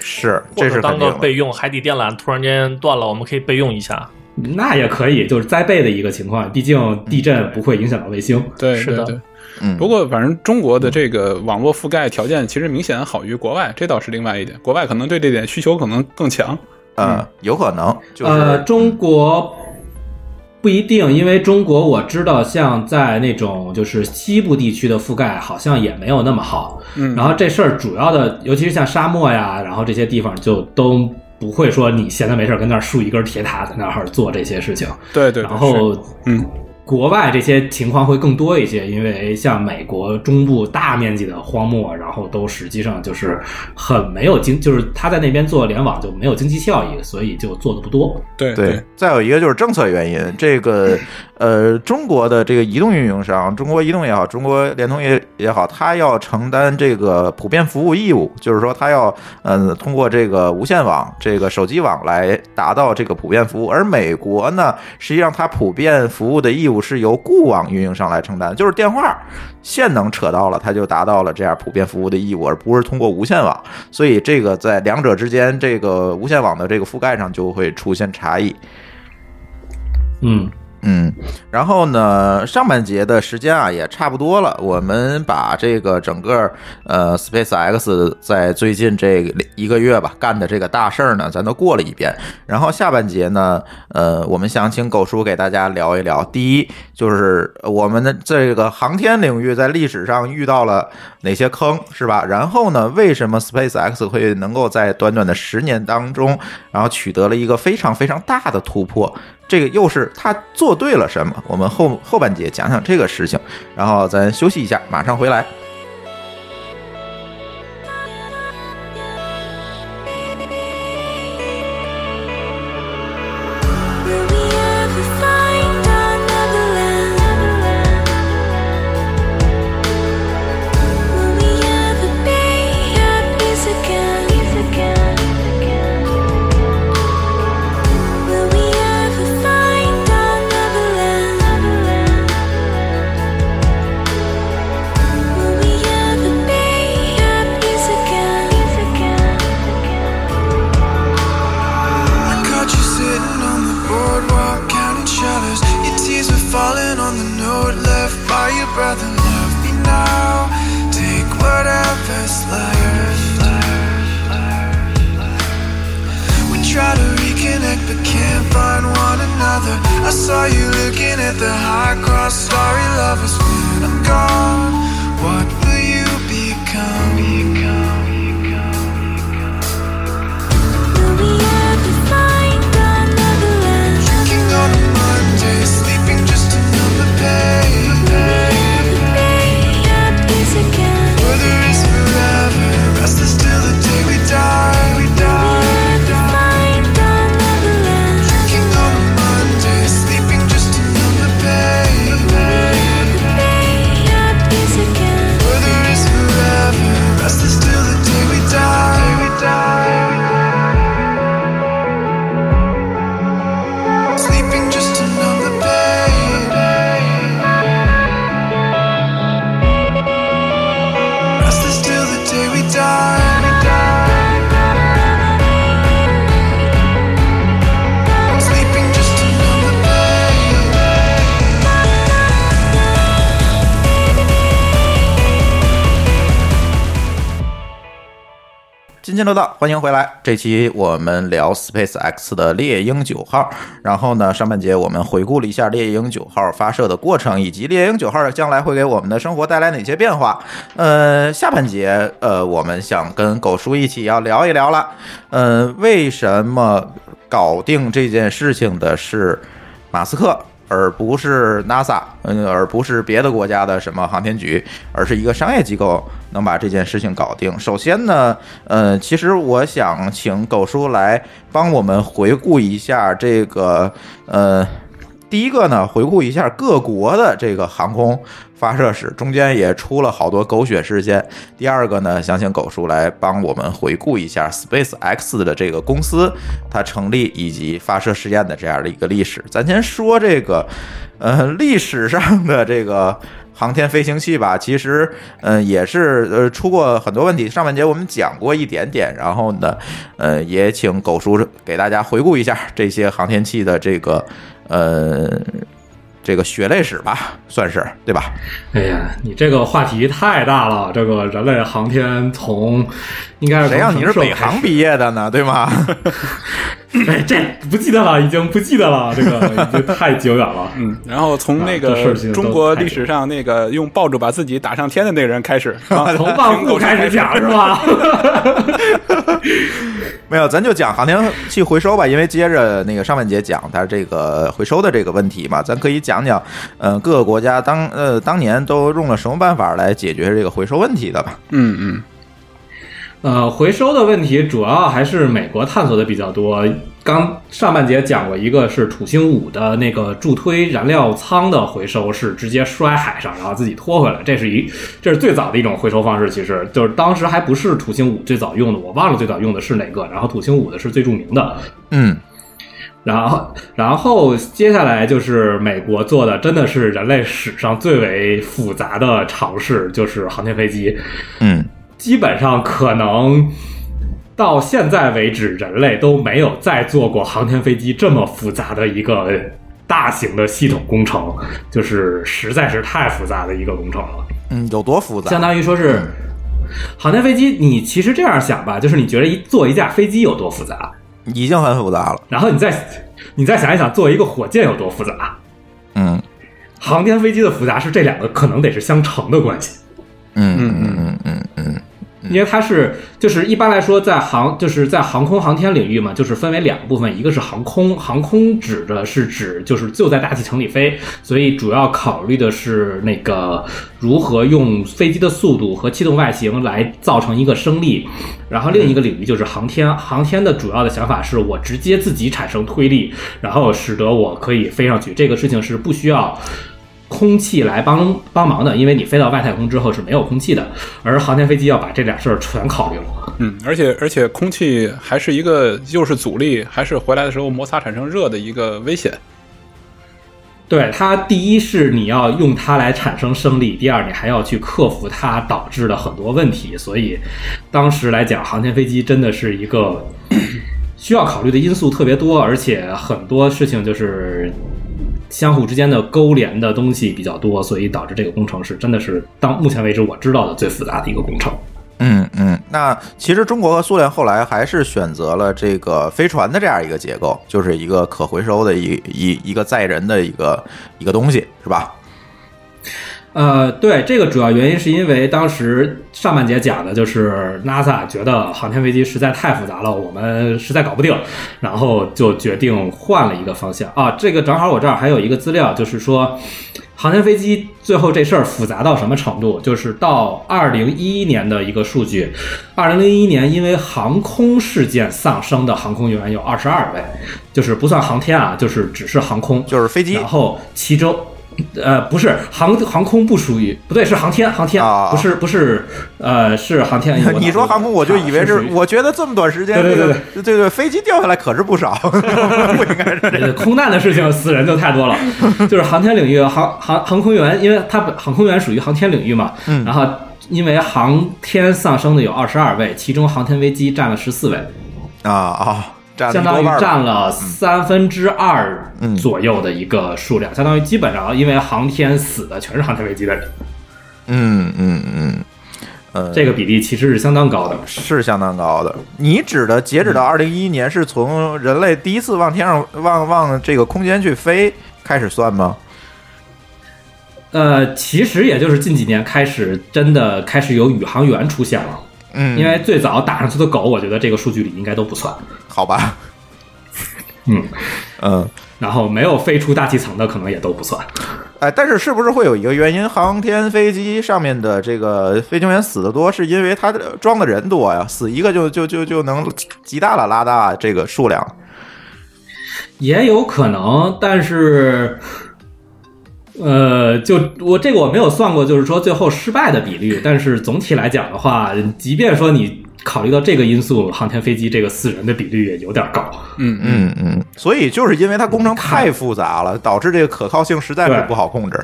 A: 是，这是肯定的。
D: 个备用，海底电缆突然间断了，我们可以备用一下。
B: 那也可以，就是灾备的一个情况，毕竟地震不会影响到卫星。
C: 对，
D: 是的
A: 嗯，
C: 不过，反正中国的这个网络覆盖条件其实明显好于国外，这倒是另外一点。国外可能对这点需求可能更强。
A: 呃，有可能就是、
B: 呃，中国不一定，因为中国我知道，像在那种就是西部地区的覆盖好像也没有那么好。
C: 嗯
B: 然后这事儿主要的，尤其是像沙漠呀，然后这些地方就都不会说你闲的没事儿跟那儿竖一根铁塔在那儿做这些事情。
C: 对对对，
B: 然后
C: 嗯，
B: 国外这些情况会更多一些，因为像美国中部大面积的荒漠，然后都实际上就是很没有经，就是他在那边做联网就没有经济效益，所以就做的不多。
C: 对
A: 对，再有一个就是政策原因，这个呃，中国的这个移动运营商，中国移动也好，中国联通也也好，它要承担这个普遍服务义务，就是说它要呃通过这个无线网、这个手机网来达到这个普遍服务，而美国呢，实际上它普遍服务的义务是由固网运营商来承担，就是电话线能扯到了，它就达到了这样普遍服务的义务，而不是通过无线网。所以这个在两者之间，这个无线网的这个覆盖上就会出现差异。
B: 嗯，
A: 嗯，然后呢，上半节的时间啊也差不多了，我们把这个整个呃 SpaceX 在最近这一个月吧干的这个大事儿呢，咱都过了一遍。然后下半节呢，呃，我们想请狗叔给大家聊一聊。第一，就是我们的这个航天领域在历史上遇到了哪些坑，是吧？然后呢，为什么 SpaceX 会能够在短短的十年当中，然后取得了一个非常非常大的突破？这个又是他做对了什么？我们后后半节讲讲这个事情，然后咱休息一下，马上回来。
E: Reconnect but can't find one another. I saw you looking at the high cross starry lovers when I'm gone. What
A: 津津乐道，欢迎回来。这期我们聊 Space X 的猎鹰九号，然后呢，上半节我们回顾了一下猎鹰九号发射的过程，以及猎鹰九号将来会给我们的生活带来哪些变化。呃，下半节呃，我们想跟狗叔一起要聊一聊了。呃，为什么搞定这件事情的是马斯克？而不是 NASA，嗯，而不是别的国家的什么航天局，而是一个商业机构能把这件事情搞定。首先呢，嗯，其实我想请狗叔来帮我们回顾一下这个，呃，第一个呢，回顾一下各国的这个航空发射史，中间也出了好多狗血事件。第二个呢，想请狗叔来帮我们回顾一下 SpaceX 的这个公司它成立以及发射实验的这样的一个历史。咱先说这个，呃，历史上的这个。航天飞行器吧，其实，嗯、也是呃出过很多问题。上半节我们讲过一点点，然后呢，呃，也请狗叔给大家回顾一下这些航天器的这个，呃，这个血泪史吧，算是对吧？
B: 哎呀，你这个话题太大了。这个人类航天从应该是
A: 谁让你是北航毕业的呢？对吗？
B: 哎，这不记得了，已经不记得了，这个已经太久远了。
C: 嗯，然后从那个中国历史上那个用爆竹把自己打上天的那个人开始，啊
B: 从万户开始讲是吧？
A: 没有，咱就讲航天器回收吧，因为接着那个上半节讲它这个回收的这个问题嘛，咱可以讲讲，呃，各个国家当呃当年都用了什么办法来解决这个回收问题的吧？
C: 嗯嗯，
B: 呃，回收的问题主要还是美国探索的比较多。刚上半节讲过一个是土星五的那个助推燃料舱的回收，是直接摔海上，然后自己拖回来，这是一这是最早的一种回收方式。其实就是当时还不是土星五最早用的，我忘了最早用的是哪个。然后土星五的是最著名的，
A: 嗯
B: 然后，然后接下来就是美国做的，真的是人类史上最为复杂的尝试，就是航天飞机。
A: 嗯
B: 基本上可能到现在为止，人类都没有再做过航天飞机这么复杂的一个大型的系统工程，就是实在是太复杂的一个工程了。
A: 嗯，有多复杂？
B: 相当于说是航天飞机，你其实这样想吧，就是你觉得一坐一架飞机有多复杂，
A: 已经很复杂了。
B: 然后你再你再想一想，做一个火箭有多复杂。
A: 嗯
B: 航天飞机的复杂是这两个可能得是相乘的关系。
A: 嗯嗯嗯嗯嗯嗯
B: 因为它是就是一般来说在航就是在航空航天领域嘛，就是分为两部分，一个是航空，航空指的是指就是就在大气层里飞，所以主要考虑的是那个如何用飞机的速度和气动外形来造成一个升力，然后另一个领域就是航天，航天的主要的想法是我直接自己产生推力，然后使得我可以飞上去，这个事情是不需要。空气来帮帮忙的，因为你飞到外太空之后是没有空气的，而航天飞机要把这俩事儿全考虑了。
C: 嗯，而且而且空气还是一个又是阻力，还是回来的时候摩擦产生热的一个危险。
B: 对它，第一是你要用它来产生升力，第二你还要去克服它导致的很多问题。所以当时来讲，航天飞机真的是一个需要考虑的因素特别多，而且很多事情就是相互之间的勾连的东西比较多，所以导致这个工程是真的是到目前为止我知道的最复杂的一个工程。
A: 嗯嗯，那其实中国和苏联后来还是选择了这个飞船的这样一个结构，就是一个可回收的一一一个载人的一个一个东西，是吧？
B: 呃，对，这个主要原因是因为当时上半节讲的就是 NASA 觉得航天飞机实在太复杂了，我们实在搞不定，然后就决定换了一个方向啊。这个正好我这儿还有一个资料，就是说航天飞机最后这事儿复杂到什么程度？就是到二零一一年的一个数据，二零零一年因为航空事件丧生的航空员有二十二位，就是不算航天啊，就是只是航空，
A: 就是飞机
B: 然后其中。呃，不是航航空不属于，不对，是航天，航天，
A: 啊
B: 不是不是，呃，是航天。
A: 你说航空，我就以为是，
B: 是
A: 我觉得这么短时间，
B: 对对
A: 这个对对，飞机掉下来可是不少，不应该是
B: 空难的事情，死人就太多了。就是航天领域，航航航空员，因为它本航空员属于航天领域嘛，
A: 嗯
B: 然后因为航天丧生的有二十二位，其中航天危机占了十四位，
A: 啊啊，
B: 相当于占了三分之二
A: 嗯
B: 左右的一个数量，相当于基本上因为航天死的全是航天飞机的人，
A: 嗯嗯嗯，呃，
B: 这个比例其实是相当高的。
A: 是相当高的。你指的截止到二零一一年，是从人类第一次往天上往往这个空间去飞开始算吗？
B: 呃，其实也就是近几年开始，真的开始有宇航员出现了。
A: 嗯，
B: 因为最早打上去的狗，我觉得这个数据里应该都不算。
A: 好吧，
B: 嗯，
A: 嗯。
B: 然后没有飞出大气层的，可能也都不算。
A: 哎，但是是不是会有一个原因，航天飞机上面的这个飞行员死的多，是因为它的装的人多呀？死一个就就就就能极大的拉大这个数量。
B: 也有可能，但是，呃，就我这个我没有算过，就是说最后失败的比率。但是总体来讲的话，即便说你考虑到这个因素，航天飞机这个死人的比率也有点高。
C: 嗯嗯，
A: 嗯嗯，所以就是因为它工程太复杂了，导致这个可靠性实在是不好控制。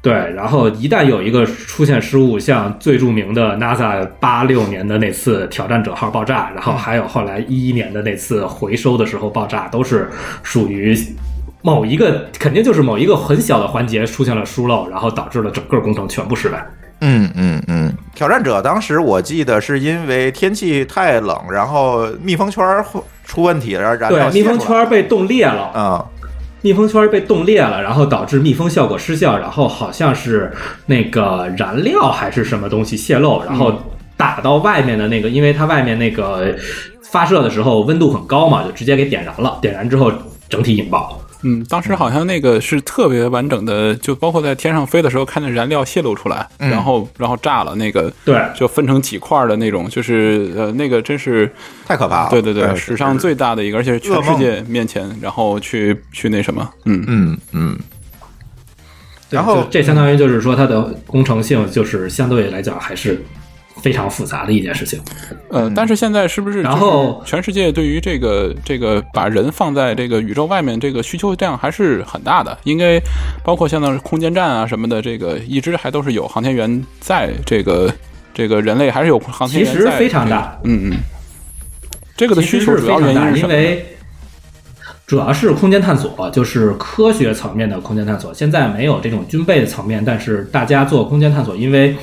B: 对，然后一旦有一个出现失误，像最著名的 NASA 八六年的那次挑战者号爆炸，然后还有后来一一年的那次回收的时候爆炸，都是属于某一个，肯定就是某一个很小的环节出现了疏漏，然后导致了整个工程全部失败。
A: 嗯嗯嗯，挑战者当时我记得是因为天气太冷，然后密封圈儿出问题了，然后燃料
B: 对，密封圈被冻裂了，
A: 啊、
B: 密封圈被冻裂了，然后导致密封效果失效，然后好像是那个燃料还是什么东西泄漏，然后打到外面的那个，因为它外面那个发射的时候温度很高嘛，就直接给点燃了，点燃之后整体引爆。
C: 嗯，当时好像那个是特别完整的，就包括在天上飞的时候，看见燃料泄露出来，
A: 嗯。
C: 然后然后炸了，那个
B: 对。
C: 就分成几块的那种，就是呃那个真是
A: 太可怕了。
C: 对对对，史上最大的一个，而且是全世界面前，然后去去那什么，嗯。
A: 嗯嗯，然后
B: 这相当于就是说它的工程性就是相对来讲还是非常复杂的一件事情。
C: 呃，但是现在是不是？
B: 然后
C: 全世界对于这个这个把人放在这个宇宙外面，这个需求量还是很大的。应该包括像那空间站啊什么的，这个一直还都是有航天员在这个这个人类还是有航天员在
B: 其实非常大，
C: 嗯嗯。这个的需求主要
B: 是非常大，
C: 原因是？
B: 因为主要是空间探索，就是科学层面的空间探索。现在没有这种军备的层面，但是大家做空间探索，因为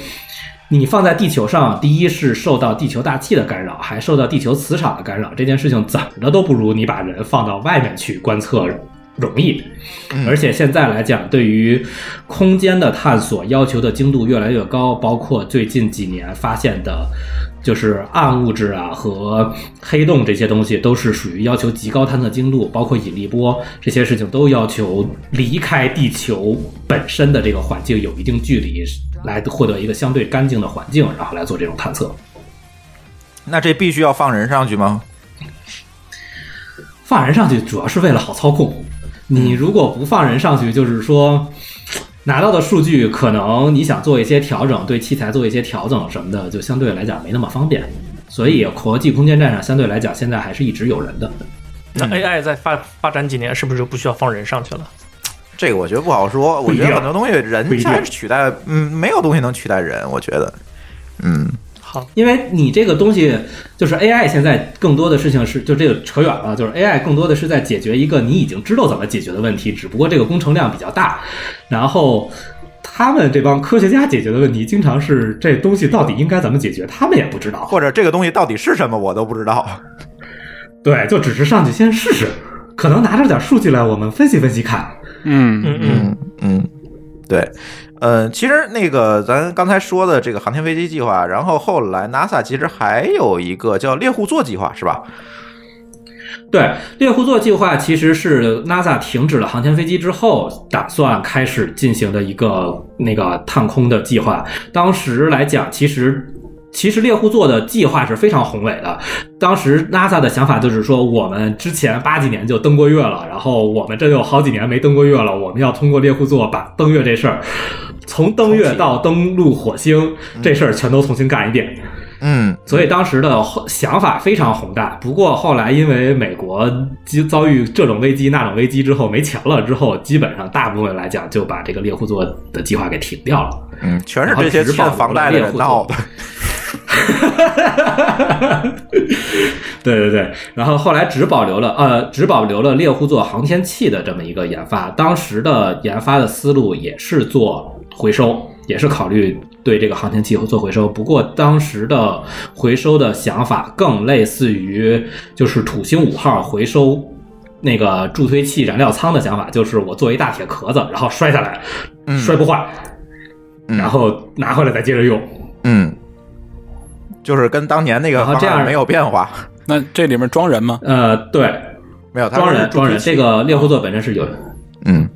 B: 你放在地球上，第一是受到地球大气的干扰，还受到地球磁场的干扰，这件事情怎么着都不如你把人放到外面去观测容易。而且现在来讲，对于空间的探索要求的精度越来越高，包括最近几年发现的，就是暗物质啊和黑洞这些东西，都是属于要求极高探测精度，包括引力波这些事情都要求离开地球本身的这个环境有一定距离，来获得一个相对干净的环境，然后来做这种探测。
A: 那这必须要放人上去吗？
B: 放人上去主要是为了好操控。你如果不放人上去，就是说拿到的数据可能你想做一些调整，对器材做一些调整什么的，就相对来讲没那么方便。所以国际空间站上相对来讲，现在还是一直有人的。
D: 那 AI 再发发展几年，是不是就不需要放人上去了？
A: 这个我觉得不好说。我觉得很多东西人
B: 不一定
A: 还是取代，嗯，没有东西能取代人。我觉得，嗯，
D: 好，
B: 因为你这个东西就是 AI，现在更多的事情是就这个扯远了，就是 AI 更多的是在解决一个你已经知道怎么解决的问题，只不过这个工程量比较大，然后。他们这帮科学家解决的问题，经常是这东西到底应该怎么解决，他们也不知道，
A: 或者这个东西到底是什么，我都不知道。
B: 对，就只是上去先试试，可能拿着点数据来，我们分析分析看。
C: 嗯
D: 嗯嗯，
A: 嗯嗯，对，呃，其实那个咱刚才说的这个航天飞机计划，然后后来 NASA 其实还有一个叫猎户座计划，是吧？
B: 对，猎户座计划其实是 NASA 停止了航天飞机之后，打算开始进行的一个那个探空的计划。当时来讲，其实其实猎户座的计划是非常宏伟的。当时 NASA 的想法就是说，我们之前八几年就登过月了，然后我们这有好几年没登过月了，我们要通过猎户座把登月这事儿，从登月到登陆火星这事儿全都重新干一遍。
A: 嗯，
B: 所以当时的想法非常宏大，不过后来因为美国遭遇这种危机那种危机之后没钱了之后，基本上大部分来讲就把这个猎户座的计划给停掉了。
A: 嗯，全是这些欠房贷的人闹的。
B: 哈对对对，然后后来只保留了呃，只保留了猎户座航天器的这么一个研发。当时的研发的思路也是做回收，也是考虑对这个航天器做回收。不过当时的回收的想法更类似于就是土星五号回收那个助推器燃料舱的想法，就是我做一大铁壳子，然后摔下来，摔不坏，然后拿回来再接着用。
A: 嗯，就是跟当年那个方案没有变化，
C: 那这里面装人吗？
B: 呃，对，
A: 没有，它
B: 装人装人，这个猎户座本身是有。
A: 嗯。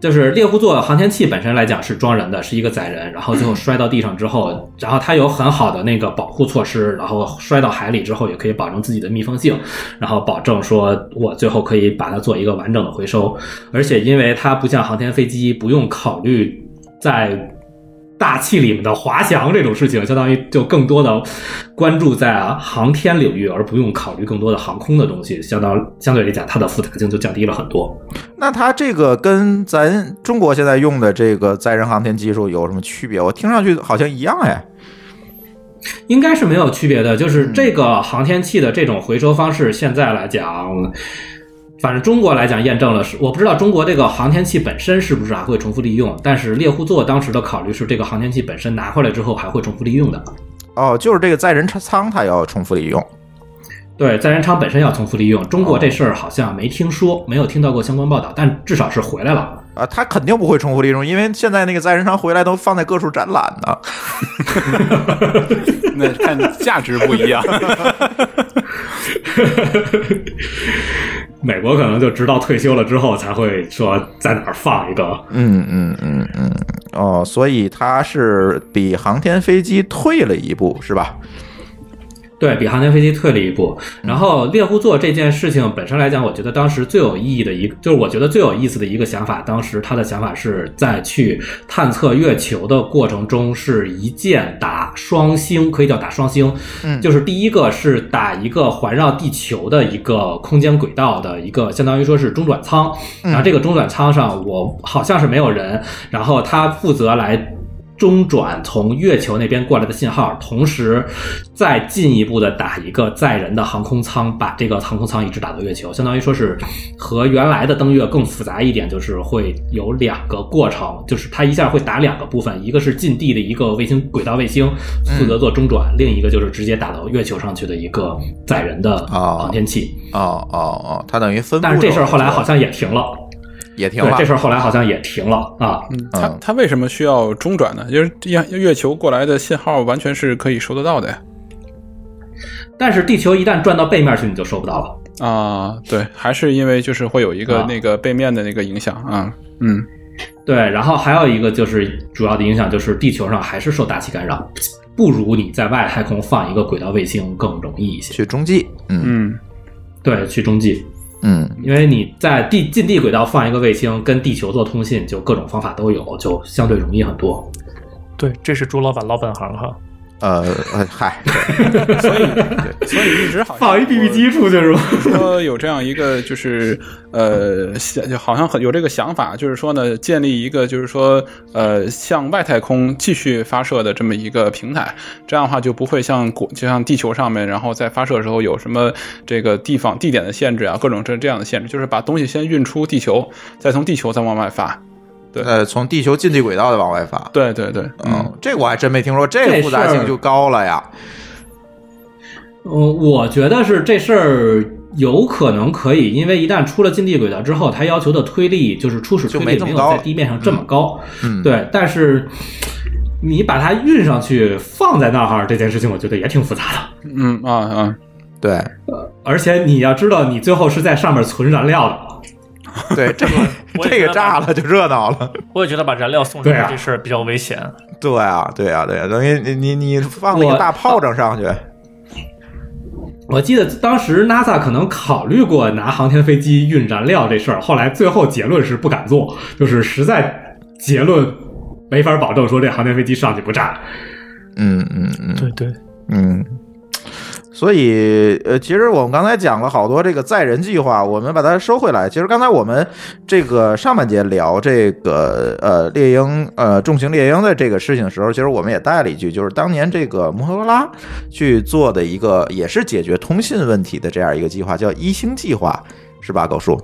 B: 就是猎户座航天器本身来讲是装人的，是一个载人，然后最后摔到地上之后，然后它有很好的那个保护措施，然后摔到海里之后也可以保证自己的密封性，然后保证说我最后可以把它做一个完整的回收，而且因为它不像航天飞机不用考虑在大气里面的滑翔这种事情，相当于就更多的关注在啊航天领域，而不用考虑更多的航空的东西，相当相对来讲它的复杂性就降低了很多。
A: 那它这个跟咱中国现在用的这个载人航天技术有什么区别？我听上去好像一样哎。
B: 应该是没有区别的，就是这个航天器的这种回收方式，现在来讲，反正中国来讲验证了是，我不知道中国这个航天器本身是不是还会重复利用，但是猎户座当时的考虑是，这个航天器本身拿回来之后还会重复利用的。
A: 哦，就是这个载人舱它要重复利用。
B: 对，载人舱本身要重复利用，中国这事儿好像没听说，没有听到过相关报道，但至少是回来了。
A: 啊，他肯定不会重复利用，因为现在那个载人舱回来都放在各处展览呢。
C: 那看价值不一样。
B: 美国可能就直到退休了之后才会说在哪儿放一个。
A: 嗯嗯嗯嗯，哦，所以它是比航天飞机退了一步，是吧？
B: 对比航天飞机退了一步，然后猎户座这件事情本身来讲，我觉得当时最有意义的一个，就是我觉得最有意思的一个想法，当时他的想法是在去探测月球的过程中，是一箭打双星，可以叫打双星，
A: 嗯。
B: 就是第一个是打一个环绕地球的一个空间轨道的一个，相当于说是中转舱，然后这个中转舱上我好像是没有人，然后他负责来。中转从月球那边过来的信号，同时再进一步的打一个载人的航空舱，把这个航空舱一直打到月球，相当于说是和原来的登月更复杂一点，就是会有两个过程，就是它一下会打两个部分，一个是近地的一个卫星轨道卫星负责做中转，另一个就是直接打到月球上去的一个载人的
A: 哦
B: 航天器。
A: 哦哦哦，它等于分。
B: 但是这事儿后来好像也停了，
A: 也停了，
B: 这事儿后来好像也停了啊。
C: 嗯，它它为什么需要中转呢？就是月月球过来的信号完全是可以收得到的呀。
B: 但是地球一旦转到背面去，你就收不到了。
C: 啊，对，还是因为就是会有一个
B: 啊
C: 那个背面的那个影响啊。嗯，
B: 对，然后还有一个就是主要的影响就是地球上还是受大气干扰，不如你在外太空放一个轨道卫星更容易一些。
A: 去中继。嗯
C: 嗯，
B: 对，去中继，
A: 嗯
B: 因为你在地近地轨道放一个卫星，跟地球做通信，就各种方法都有，就相对容易很多。
D: 对，这是朱老板老本行哈。
A: 呃呃，嗨，
C: 所以对，所以一直好像
B: 放一 BB 机出去是吧？
C: 说有这样一个就是呃，想就好像很有这个想法，就是说呢，建立一个就是说呃，向外太空继续发射的这么一个平台，这样的话就不会像国就像地球上面，然后在发射的时候有什么这个地方地点的限制啊，各种这这样的限制，就是把东西先运出地球，再从地球再往外发。对
A: 呃，从地球近地轨道的往外发。
C: 对对对，
A: 嗯，这我还真没听说，这个复杂性就高了呀。
B: 嗯，我觉得是这事儿有可能可以，因为一旦出了近地轨道之后，它要求的推力就是初始推力没有在地面上这么高。
A: 嗯，
B: 对，但是你把它运上去放在那儿这件事情，我觉得也挺复杂的。
C: 嗯啊啊，
A: 对
B: 而且你要知道，你最后是在上面存燃料的。
A: 对，这个 这个炸了就热闹了。
D: 我也觉得把燃料送上去这事儿比较危险。
A: 对啊，对啊，对啊，等于你你你放那个大炮仗上去，
B: 我记得当时 NASA 可能考虑过拿航天飞机运燃料这事儿，后来最后结论是不敢做，就是实在结论没法保证说这航天飞机上去不炸。
A: 嗯嗯嗯，
D: 对对，
A: 嗯，所以呃，其实我们刚才讲了好多这个载人计划，我们把它收回来。其实刚才我们这个上半节聊这个呃猎鹰呃重型猎鹰的这个事情的时候，其实我们也带了一句，就是当年这个摩托罗拉去做的一个也是解决通信问题的这样一个计划，叫一星计划，是吧，狗叔？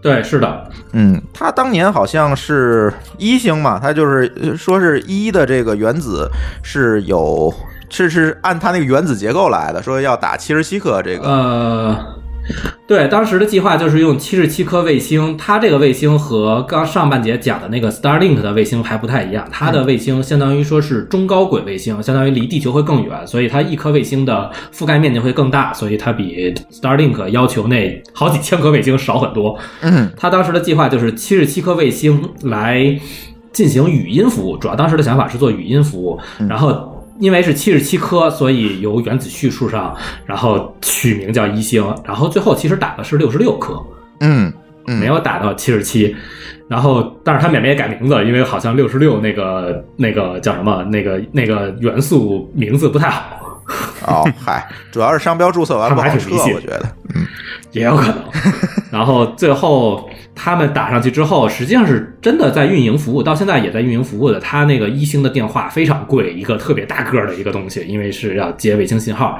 B: 对，是的，
A: 嗯，他当年好像是一星嘛，他就是呃说是一的这个原子是有是是按它那个原子结构来的，说要打七十七颗这个，
B: 呃，对，当时的计划就是用七十七颗卫星，它这个卫星和刚上半节讲的那个 Starlink 的卫星还不太一样，它的卫星相当于说是中高轨卫星，相当于离地球会更远，所以它一颗卫星的覆盖面积会更大，所以它比 Starlink 要求那好几千颗卫星少很多。
A: 嗯
B: 他当时的计划就是七十七颗卫星来进行语音服务，主要当时的想法是做语音服务，然后。因为是七十七颗，所以由原子序数上，然后取名叫一星，然后最后其实打的是六十六颗，
A: 嗯嗯，
B: 没有打到七十七。然后，但是他们也没改名字，因为好像六十六那个那个叫什么那个那个元素名字不太好。
A: 哦，嗨，主要是商标注册完了不好撤，我觉得，
B: 也有可能。然后最后他们打上去之后，实际上是真的在运营服务，到现在也在运营服务的。他那个一星的电话非常贵，一个特别大个儿的一个东西，因为是要接卫星信号。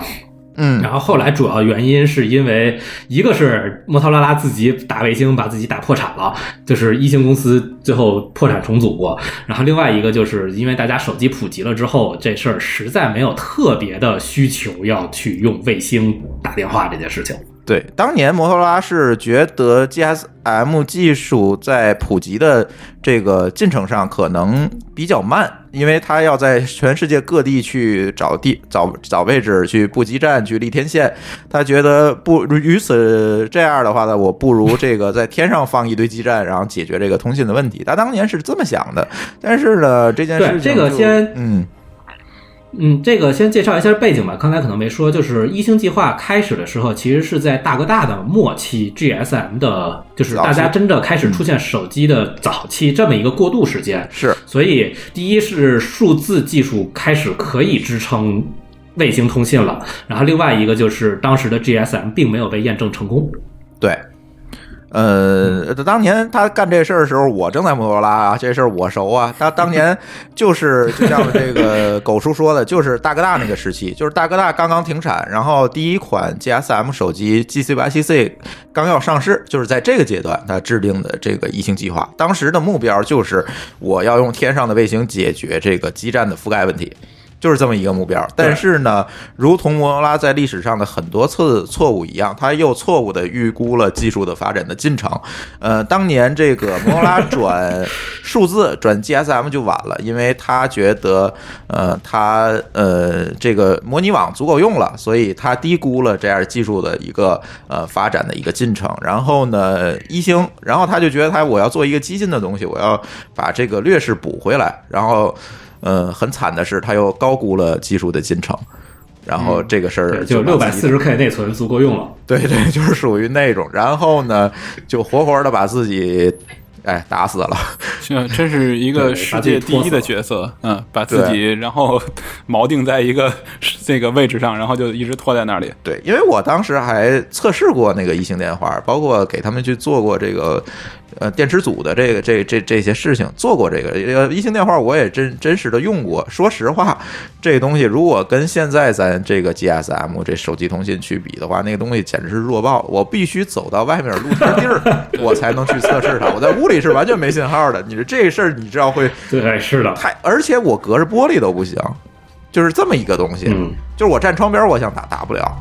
A: 嗯
B: 然后后来主要原因是因为一个是摩托罗拉自己打卫星把自己打破产了，就是一星公司最后破产重组过。然后另外一个就是因为大家手机普及了之后，这事儿实在没有特别的需求要去用卫星打电话这件事情。
A: 对，当年摩托罗拉是觉得 GSM 技术在普及的这个进程上可能比较慢，因为它要在全世界各地去找地找找位置去布基站去立天线，他觉得不与此这样的话呢，我不如这个在天上放一堆基站，然后解决这个通信的问题。他当年是这么想的，但是呢，这件事情
B: 这个
A: 就
B: 先
A: 嗯
B: 嗯，这个先介绍一下背景吧。刚才可能没说，就是一星计划开始的时候，其实是在大哥大的末期，GSM 的，就是大家真的开始出现手机的早期这么一个过渡时间。
A: 是
B: 所以，第一是数字技术开始可以支撑卫星通信了，然后另外一个就是当时的 GSM 并没有被验证成功。
A: 对。呃，当年他干这事儿的时候，我正在摩托罗拉啊，这事儿我熟啊。他当年就是就像这个狗叔说的，就是大哥大那个时期，就是大哥大刚刚停产，然后第一款 GSM 手机 GC 八七 C 刚要上市，就是在这个阶段他制定的这个一星计划。当时的目标就是我要用天上的卫星解决这个基站的覆盖问题。就是这么一个目标，但是呢，如同摩托罗拉在历史上的很多次错误一样，他又错误的预估了技术的发展的进程。呃，当年这个摩托罗拉转数字转 GSM 就晚了，因为他觉得，呃，他呃这个模拟网足够用了，所以他低估了这样技术的一个呃发展的一个进程。然后呢，一星，然后他就觉得他我要做一个激进的东西，我要把这个劣势补回来，然后。呃，很惨的是，他又高估了技术的进程，然后这个事儿
B: 对，就六百四十 K 内存足够用了。
A: 对对，就是属于那种，然后呢，就活活的把自己哎打死了。
C: 这真是一个世界第一的角色，嗯，把自己然后锚定在一个 这个位置上，然后就一直拖在那里。
A: 对，因为我当时还测试过那个异形电话，包括给他们去做过这个呃电池组的这个这这这些事情，做过这个呃一星电话，我也真真实的用过。说实话，这个东西如果跟现在咱这个 GSM 这手机通信去比的话，那个东西简直是弱爆。我必须走到外面露天地儿，我才能去测试它。我在屋里是完全没信号的。你说这事儿，你知道会
B: 对，是的，
A: 太，而且我隔着玻璃都不行，就是这么一个东西。
B: 嗯，
A: 就是我站窗边，我想打打不了，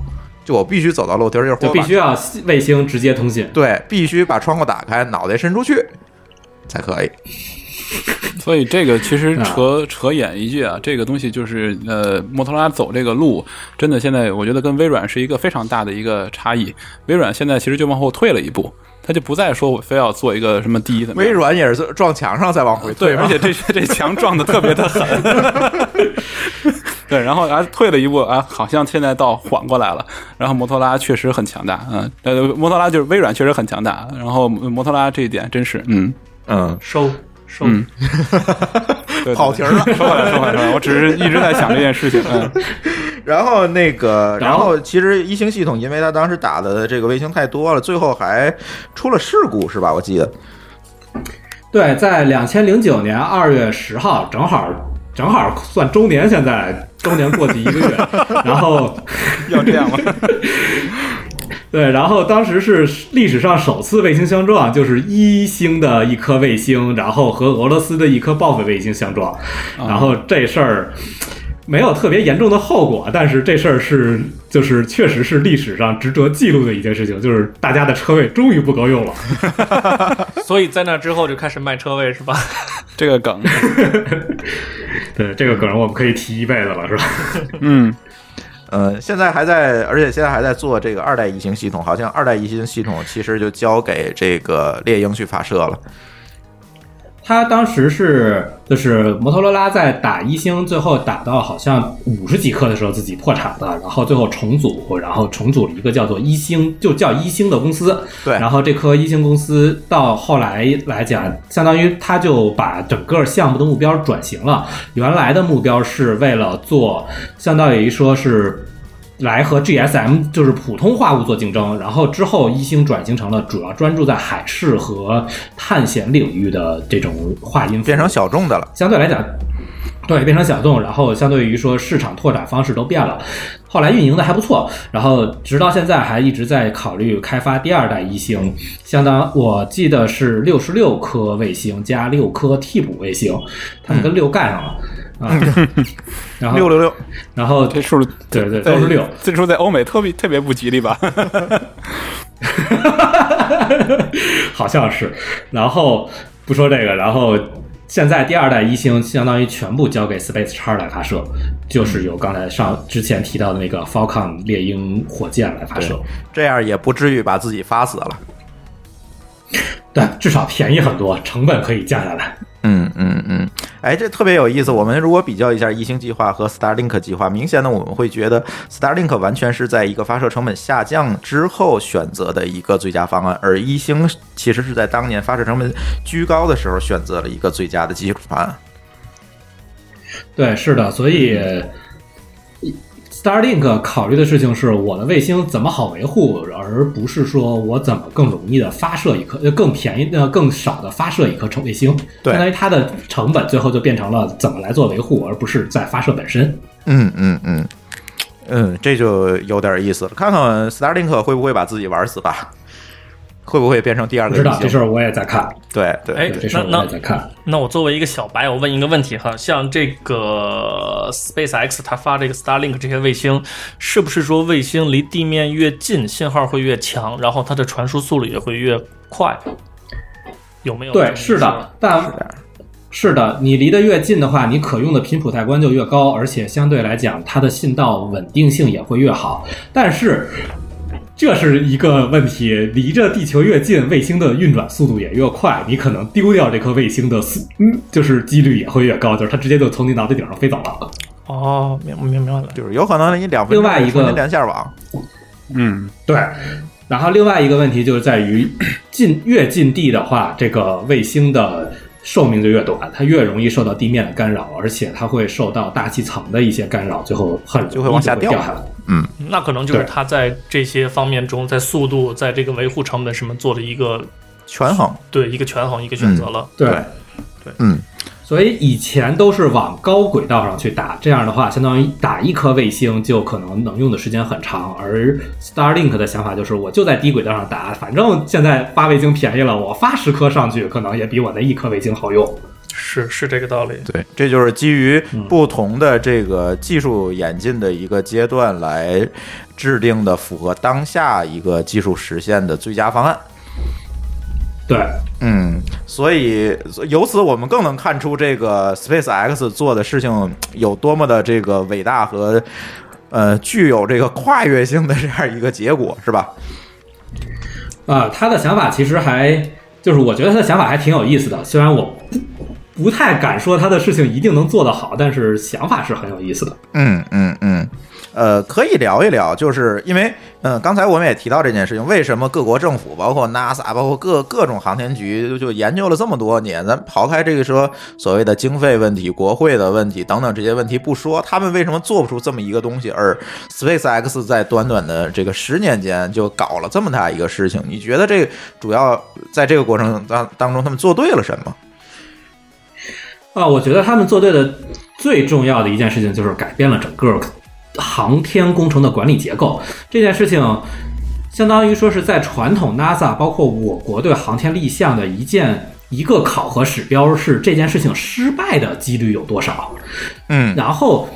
A: 就我必须走到露天地儿，
B: 就必须要卫星直接通信。
A: 对，必须把窗户打开，脑袋伸出去才可以。
C: 所以这个其实
B: 啊
C: 扯扯远一句啊，这个东西就是呃，摩托罗拉走这个路，真的现在我觉得跟微软是一个非常大的一个差异。微软现在其实就往后退了一步，他就不再说我非要做一个什么第一的
A: 微软也是撞墙上再往回退
C: 对，而且这这墙撞的特别的狠。对，然后啊退了一步啊，好像现在倒缓过来了。然后摩托拉确实很强大，嗯，呃，摩托拉就是微软确实很强大。然后摩托拉这一点真是，嗯，
A: 嗯，
D: 收收，
C: 嗯 对对
A: 跑题儿了
C: 说回来，说回来，说回来，我只是一直在想这件事情，嗯，
A: 然后那个，然
B: 后
A: 其实一星系统，因为它当时打的这个卫星太多了，最后还出了事故，是吧？我记得。
B: 对，在两千零九年二月十号，正好正好算周年，现在周年过去一个月，然后
C: 要这样吗？
B: 对，然后当时是历史上首次卫星相撞，就是一星的一颗卫星，然后和俄罗斯的一颗报废卫星相撞，然后这事儿。没有特别严重的后果，但是这事儿是就是确实是历史上值得记录的一件事情，就是大家的车位终于不够用了。
D: 所以在那之后就开始卖车位是吧？
C: 这个梗，
B: 对这个梗我们可以提一辈子了，是吧？
C: 嗯，
A: 呃，现在还在，而且现在还在做这个二代异形系统，好像二代异形系统其实就交给这个猎鹰去发射了。
B: 他当时是就是摩托罗拉在打一星，最后打到好像五十几克的时候自己破产了，然后最后重组，然后重组了一个叫做一星，就叫一星的公司。
A: 对
B: 然后这颗一星公司到后来来讲，相当于他就把整个项目的目标转型了，原来的目标是为了做，相当于说是。来和 GSM 就是普通话务做竞争，然后之后一星转型成了主要专注在海事和探险领域的这种话音，
A: 变成小众的了。
B: 相对来讲，对变成小众，然后相对于说市场拓展方式都变了。后来运营的还不错，然后直到现在还一直在考虑开发第二代一星，相当我记得是六十六颗卫星加六颗替补卫星，他们跟六干上了。啊，然后
A: 六六六，
B: 然后
C: 这数
B: 对对都是六，
C: 这数在欧美特别特别不吉利吧？
B: 好像是。然后不说这个，然后现在第二代一星相当于全部交给 Space X 来发射，就是由刚才上之前提到的那个 Falcon 猎鹰火箭来发射。
A: 这样也不至于把自己发死了。
B: 对，至少便宜很多，成本可以降下来。
A: 嗯嗯嗯，哎，这特别有意思。我们如果比较一下异星计划和 Starlink 计划，明显的我们会觉得 Starlink 完全是在一个发射成本下降之后选择的一个最佳方案，而一星其实是在当年发射成本居高的时候选择了一个最佳的技术方案。
B: 对，是的，所以 Starlink 考虑的事情是我的卫星怎么好维护，而不是说我怎么更容易的发射一颗，呃，更便宜呃更少的发射一颗成卫星。
A: 对
B: 相当于它的成本最后就变成了怎么来做维护，而不是在发射本身。
A: 嗯嗯嗯嗯，这就有点意思了。看看 Starlink 会不会把自己玩死吧？会不会变成第二
B: 不知
A: 个异星？
B: 道这事儿我也在看，
A: 对对
D: 哎
A: 对
B: 这事儿
D: 那
B: 我也在看。
D: 那我作为一个小白，我问一个问题哈，像这个 SpaceX 它发这个 Starlink 这些卫星，是不是说卫星离地面越近，信号会越强，然后它的传输速率也会越快？有没有
B: 对，是的，但是的，你离得越近的话，你可用的频谱带宽就越高，而且相对来讲，它的信道稳定性也会越好。但是，这是一个问题，离着地球越近，卫星的运转速度也越快，你可能丢掉这颗卫星的速，嗯，就是几率也会越高，就是它直接就从你脑袋顶上飞走了。
D: 哦，明明明白了。
A: 就是有可能你两分钟
B: 另外一个
A: 连线网。
C: 嗯，
B: 对，然后另外一个问题就是在于近越近地的话，这个卫星的寿命就越短，它越容易受到地面的干扰，而且它会受到大气层的一些干扰，最后很容易
A: 就会往下掉
B: 掉下来。
D: 那可能就是
B: 对
D: 它在这些方面中，在速度，在这个维护成本什么做的一个
A: 权衡，
D: 对一个权衡一个选择了。
B: 对
A: 对嗯，
B: 所以以前都是往高轨道上去打，这样的话，相当于打一颗卫星就可能能用的时间很长。而 Starlink 的想法就是，我就在低轨道上打，反正现在发卫星便宜了，我发十颗上去，可能也比我那一颗卫星好用。
D: 是是这个道理。
A: 对，这就是基于不同的这个技术演进的一个阶段来制定的符合当下一个技术实现的最佳方案。
B: 对，
A: 嗯，所以由此我们更能看出这个 SpaceX 做的事情有多么的这个伟大和呃具有这个跨越性的这样一个结果，是吧？
B: 啊，他的想法其实还就是，我觉得他的想法还挺有意思的。虽然我不太敢说他的事情一定能做得好，但是想法是很有意思的。
A: 嗯嗯嗯，呃，可以聊一聊，就是因为，嗯、刚才我们也提到这件事情，为什么各国政府，包括 NASA，包括各各种航天局，就研究了这么多年，咱刨开这个说所谓的经费问题、国会的问题等等这些问题不说，他们为什么做不出这么一个东西？而 SpaceX 在短短的这个十年间就搞了这么大一个事情，你觉得这主要在这个过程当当中，他们做对了什么？
B: 啊，我觉得他们做对的最重要的一件事情就是改变了整个航天工程的管理结构。这件事情相当于说是在传统 NASA，包括我国对航天立项的一件一个考核指标是这件事情失败的几率有多少。
A: 嗯
B: 然后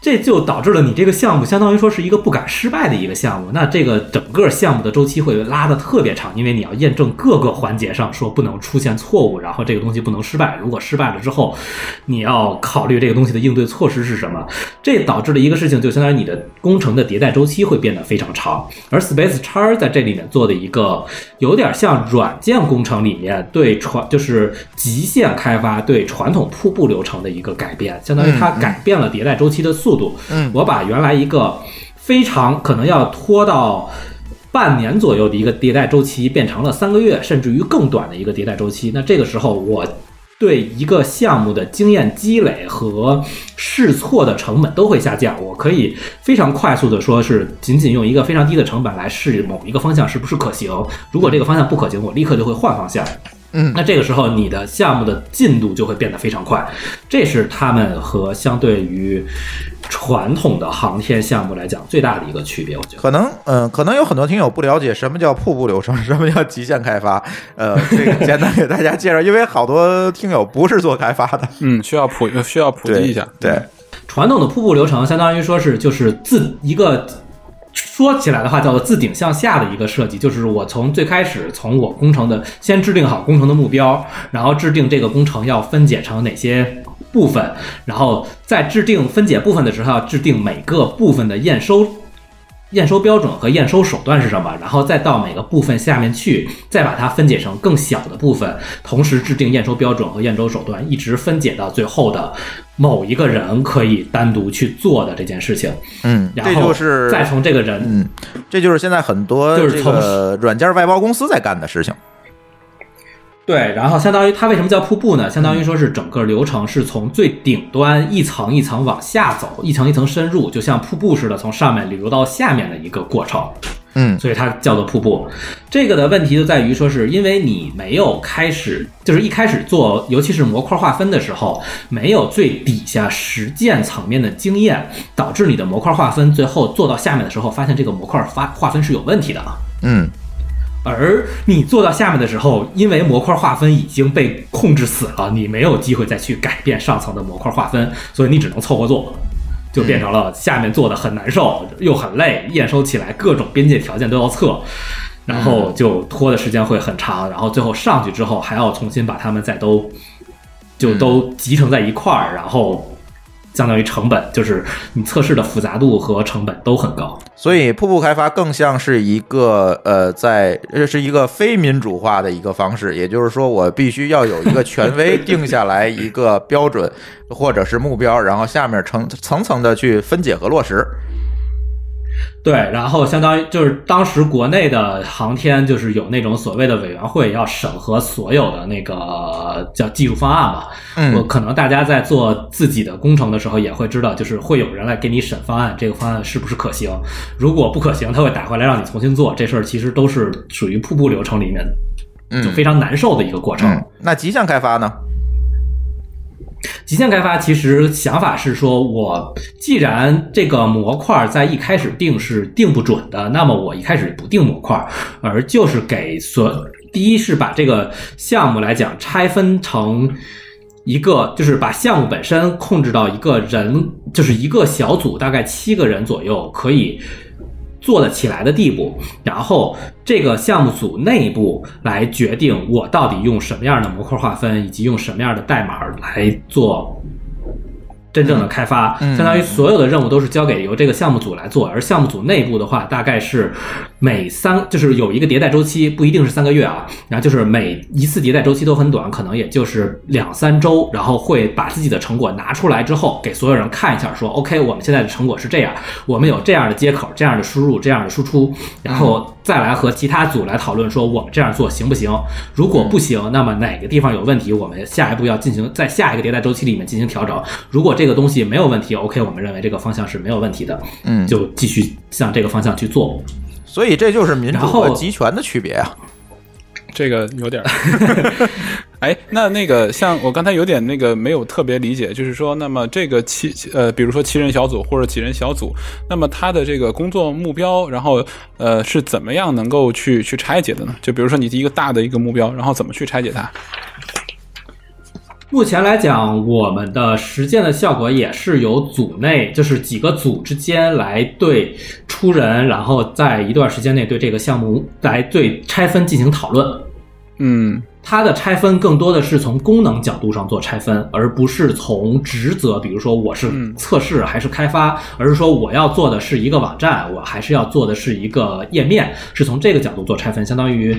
B: 这就导致了你这个项目相当于说是一个不敢失败的一个项目。那这个整个项目的周期会拉得特别长，因为你要验证各个环节上说不能出现错误，然后这个东西不能失败。如果失败了之后，你要考虑这个东西的应对措施是什么。这导致了一个事情，就相当于你的工程的迭代周期会变得非常长。而 Space X 在这里面做的一个有点像软件工程里面对传就是极限开发对传统瀑布流程的一个改变，相当于它改变了迭代周期的速度。
A: 嗯
B: 我把原来一个非常可能要拖到。半年左右的一个迭代周期变成了三个月，甚至于更短的一个迭代周期。那这个时候，我对一个项目的经验积累和试错的成本都会下降。我可以非常快速的说是仅仅用一个非常低的成本来试某一个方向是不是可行。如果这个方向不可行，我立刻就会换方向。
A: 嗯
B: 那这个时候你的项目的进度就会变得非常快，这是他们和相对于传统的航天项目来讲最大的一个区别，我觉得。
A: 可能，嗯、可能有很多听友不了解什么叫瀑布流程，什么叫极限开发。呃，这个简单给大家介绍，因为好多听友不是做开发的，
C: 嗯，需要普需要普及一下。
A: 对，
B: 传统的瀑布流程相当于说是就是自一个说起来的话叫做自顶向下的一个设计，就是我从最开始从我工程的先制定好工程的目标，然后制定这个工程要分解成哪些部分，然后在制定分解部分的时候要制定每个部分的验收。验收标准和验收手段是什么？然后再到每个部分下面去，再把它分解成更小的部分，同时制定验收标准和验收手段，一直分解到最后的某一个人可以单独去做的这件事情。
A: 嗯，这
B: 然后
A: 就是
B: 再从这个人，
A: 嗯，这就是现在很多
B: 就是从
A: 软件外包公司在干的事情。
B: 对，然后相当于它为什么叫瀑布呢？相当于说是整个流程是从最顶端一层一层往下走，一层一层深入，就像瀑布似的，从上面流到下面的一个过程。
A: 嗯
B: 所以它叫做瀑布。这个的问题就在于说，是因为你没有开始，就是一开始做，尤其是模块划分的时候，没有最底下实践层面的经验，导致你的模块划分最后做到下面的时候，发现这个模块发划分是有问题的。
A: 嗯
B: 而你做到下面的时候，因为模块划分已经被控制死了，你没有机会再去改变上层的模块划分，所以你只能凑合做，就变成了下面做的很难受，又很累，验收起来各种边界条件都要测，然后就拖的时间会很长，然后最后上去之后还要重新把它们再都就都集成在一块儿，然后相当于成本就是你测试的复杂度和成本都很高。
A: 所以瀑布开发更像是一个呃，在这是一个非民主化的一个方式，也就是说，我必须要有一个权威定下来一个标准或者是目标，然后下面层层层的去分解和落实。
B: 对，然后相当于就是当时国内的航天就是有那种所谓的委员会要审核所有的那个叫技术方案嘛。
A: 嗯
B: 我可能大家在做自己的工程的时候也会知道，就是会有人来给你审方案，这个方案是不是可行？如果不可行，他会打回来让你重新做。这事儿其实都是属于瀑布流程里面
A: 嗯
B: 就非常难受的一个过程。
A: 嗯，那极限开发呢？
B: 极限开发其实想法是说，我既然这个模块在一开始定是定不准的，那么我一开始不定模块，而就是给所第一是把这个项目来讲拆分成一个，就是把项目本身控制到一个人，就是一个小组，大概七个人左右可以。做得起来的地步，然后这个项目组内部来决定我到底用什么样的模块划分，以及用什么样的代码来做真正的开发。
A: 嗯
B: 相当于所有的任务都是交给由这个项目组来做，而项目组内部的话，大概是每三就是有一个迭代周期，不一定是三个月啊，然后就是每一次迭代周期都很短，可能也就是两三周，然后会把自己的成果拿出来之后，给所有人看一下，说 OK，我们现在的成果是这样，我们有这样的接口，这样的输入，这样的输出，然后再来和其他组来讨论说我们这样做行不行？如果不行，那么哪个地方有问题，我们下一步要进行在下一个迭代周期里面进行调整。如果这个东西没有问题，OK，我们认为这个方向是没有问题的，
A: 嗯
B: 就继续向这个方向去做。
A: 所以这就是民主和集权的区别啊。
C: 这个有点儿。哎，那那个像我刚才有点那个没有特别理解，就是说，那么这个七呃，比如说七人小组或者几人小组，那么他的这个工作目标，然后呃是怎么样能够去去拆解的呢？就比如说你第一个大的一个目标，然后怎么去拆解它？
B: 目前来讲，我们的实践的效果也是由组内，就是几个组之间来对出人，然后在一段时间内对这个项目来对拆分进行讨论。
C: 嗯
B: 它的拆分更多的是从功能角度上做拆分，而不是从职责，比如说我是测试还是开发，而是说我要做的是一个网站，我还是要做的是一个页面，是从这个角度做拆分，相当于，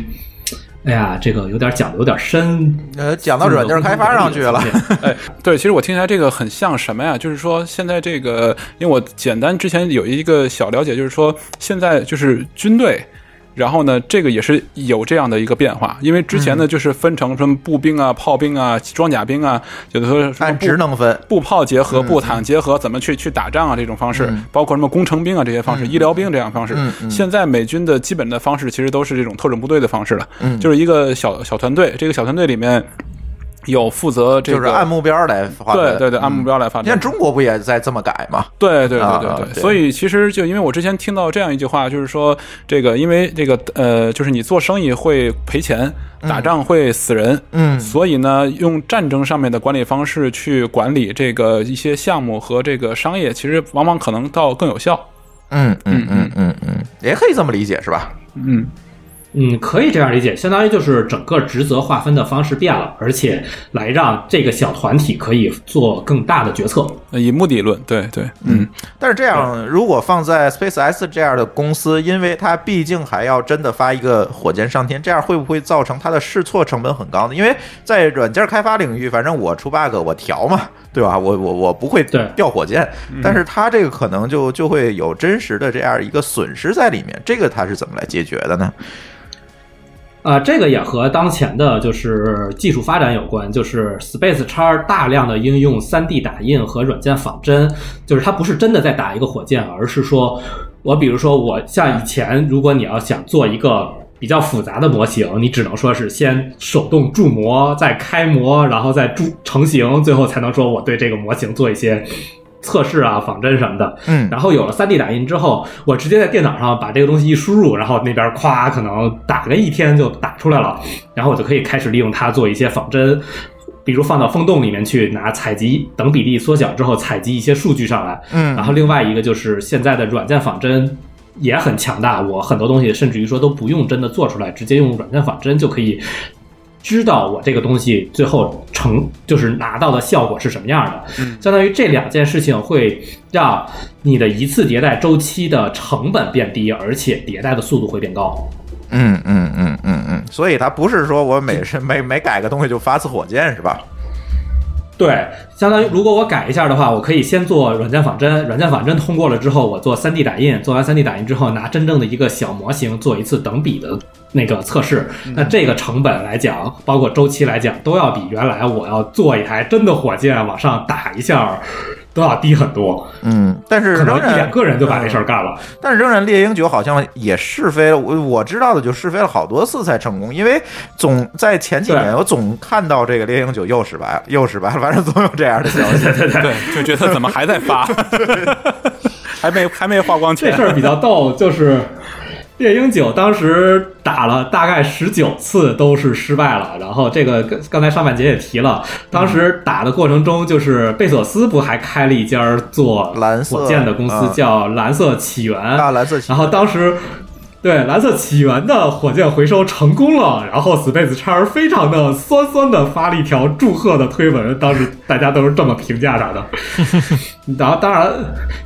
B: 哎呀，这个有点讲的有点深，
A: 呃，讲到软件开发上去了。
C: 哎，对，其实我听起来这个很像什么呀？就是说现在这个，因为我简单之前有一个小了解，就是说现在就是军队。然后呢，这个也是有这样的一个变化，因为之前呢就是分成什么步兵啊、炮兵啊、装甲兵啊，有的说
A: 按职能分，
C: 步炮结合、步坦结合，怎么去去打仗啊？这种方式，
A: 嗯。
C: 包括什么工程兵啊这些方式、医疗兵这样方式。现在美军的基本的方式其实都是这种特种部队的方式了，
A: 嗯。
C: 就是一个小小团队，这个小团队里面有负责这个，
A: 就是按目标来发展。
C: 对对对，按目标来发展。
A: 你看中国不也在这么改吗？
C: 对对对对，对所以其实就因为我之前听到这样一句话，就是说这个因为这个呃，就是你做生意会赔钱，打仗会死人，
A: 嗯
C: 所以呢，用战争上面的管理方式去管理这个一些项目和这个商业，其实往往可能到更有效。
A: 嗯嗯嗯嗯嗯，也可以这么理解是吧？
C: 嗯，
B: 嗯，可以这样理解，相当于就是整个职责划分的方式变了，而且来让这个小团体可以做更大的决策。
C: 以目的论，对对，嗯，
A: 但是这样，如果放在 SpaceX 这样的公司，因为它毕竟还要真的发一个火箭上天，这样会不会造成它的试错成本很高呢？因为在软件开发领域，反正我出 bug 我调嘛，对吧？我我我不会
B: 对
A: 掉火箭，但是它这个可能就就会有真实的这样一个损失在里面，这个它是怎么来解决的呢？
B: 啊、这个也和当前的就是技术发展有关，就是 Space 叉大量的应用 3D 打印和软件仿真，就是它不是真的在打一个火箭，而是说我比如说我像以前，如果你要想做一个比较复杂的模型，你只能说是先手动铸模，再开模，然后再铸成型，最后才能说我对这个模型做一些测试啊、仿真什么的。
A: 嗯
B: 然后有了 3D 打印之后，我直接在电脑上把这个东西一输入，然后那边咵可能打个一天就打出来了，然后我就可以开始利用它做一些仿真。比如放到风洞里面去，拿采集等比例缩小之后，采集一些数据上来。
A: 嗯
B: 然后另外一个就是现在的软件仿真也很强大，我很多东西甚至于说都不用真的做出来，直接用软件仿真就可以知道我这个东西最后成就是拿到的效果是什么样的。相当于这两件事情会让你的一次迭代周期的成本变低，而且迭代的速度会变高。
A: 嗯嗯嗯嗯嗯，所以它不是说我每是 每每改个东西就发次火箭是吧？
B: 对，相当于如果我改一下的话，我可以先做软件仿真，软件仿真通过了之后，我做 3D 打印，做完 3D 打印之后，拿真正的一个小模型做一次等比的那个测试。那这个成本来讲，包括周期来讲，都要比原来我要做一台真的火箭往上打一下都要低很多。
A: 嗯，但是
B: 可能一两个人就把这事儿干了。
A: 但是仍然猎鹰九好像也试飞了，我我知道的就试飞了好多次才成功，因为总在前几年我总看到这个猎鹰九又失败了，又失败了，反正总有这样的消息。
B: 对对对，
C: 对，就觉得怎么还在发，还没还没花光钱
B: 这事。儿比较逗，就是猎鹰九当时打了大概十九次都是失败了，然后这个刚刚才上半节也提了，当时打的过程中，就是贝索斯不还开了一家做
A: 蓝色
B: 火箭的公司
A: 嗯
B: 叫蓝色起源，
A: 啊，蓝色旗
B: 然后当时。对蓝色起源的火箭回收成功了，然后 Space 叉非常的酸酸的发了一条祝贺的推文，当时大家都是这么评价他的。然后当然，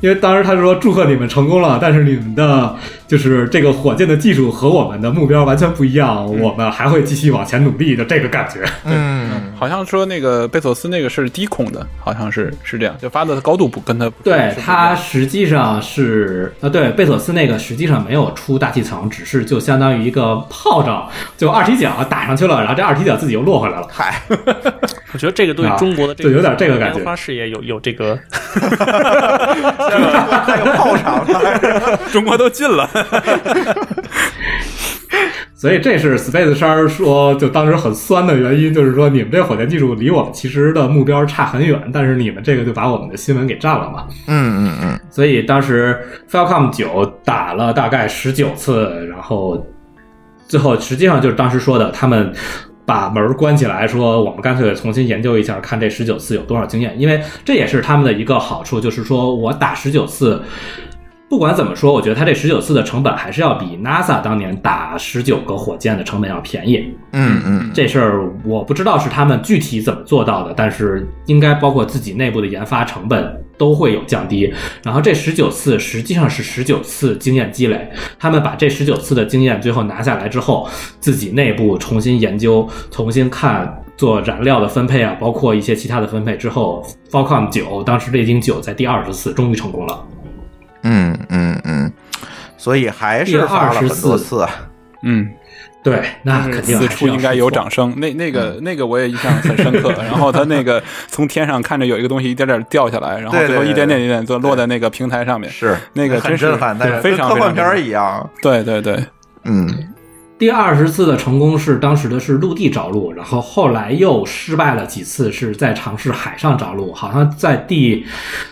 B: 因为当时他说祝贺你们成功了，但是你们的就是这个火箭的技术和我们的目标完全不一样，我们还会继续往前努力的这个感觉。
A: 嗯，
C: 好像说那个贝索斯那个是低空的，好像是是这样，就发的高度不跟他不
B: 对它实际上是啊，对贝索斯那个实际上没有出大气层，只是就相当于一个炮仗，就二踢脚打上去了，然后这二踢脚自己又落回来了。
A: 嗨，
D: 我觉得这个对
B: 啊
D: 中国的这
B: 就有点这个感觉。
D: 研发事业有有这个
A: 还有炮场了，
C: 中国都进了，
B: 所以这是 Space 三说就当时很酸的原因，就是说你们这火箭技术离我们其实的目标差很远，但是你们这个就把我们的新闻给占了嘛。
A: 嗯嗯嗯，
B: 所以当时 Falcom 九打了大概十九次，然后最后实际上就是当时说的，他们把门关起来，说我们干脆重新研究一下，看这十九次有多少经验，因为这也是他们的一个好处，就是说我打十九次。不管怎么说，我觉得它这十九次的成本还是要比 NASA 当年打十九个火箭的成本要便宜。
A: 嗯嗯，
B: 这事儿我不知道是他们具体怎么做到的，但是应该包括自己内部的研发成本都会有降低。然后这十九次实际上是十九次经验积累，他们把这十九次的经验最后拿下来之后，自己内部重新研究、重新看。做燃料的分配啊，包括一些其他的分配之后，Falcon 九当时猎鹰九在第二十次终于成功了。
A: 嗯嗯嗯，所以还是发了很多次啊。
C: 嗯，
B: 对，那肯定
C: 四
B: 还是要
C: 处应该有掌声。那那个那个我也印象很深刻。然后他那个从天上看着有一个东西一点点掉下来，然后最后一点点一点就落在那个平台上面。
A: 是
C: 那个真是
A: 震撼，但是
C: 非常
A: 科幻片一样。
C: 对对对，
A: 嗯
B: 第二十次的成功是当时的是陆地着陆，然后后来又失败了几次，是在尝试海上着陆，好像在第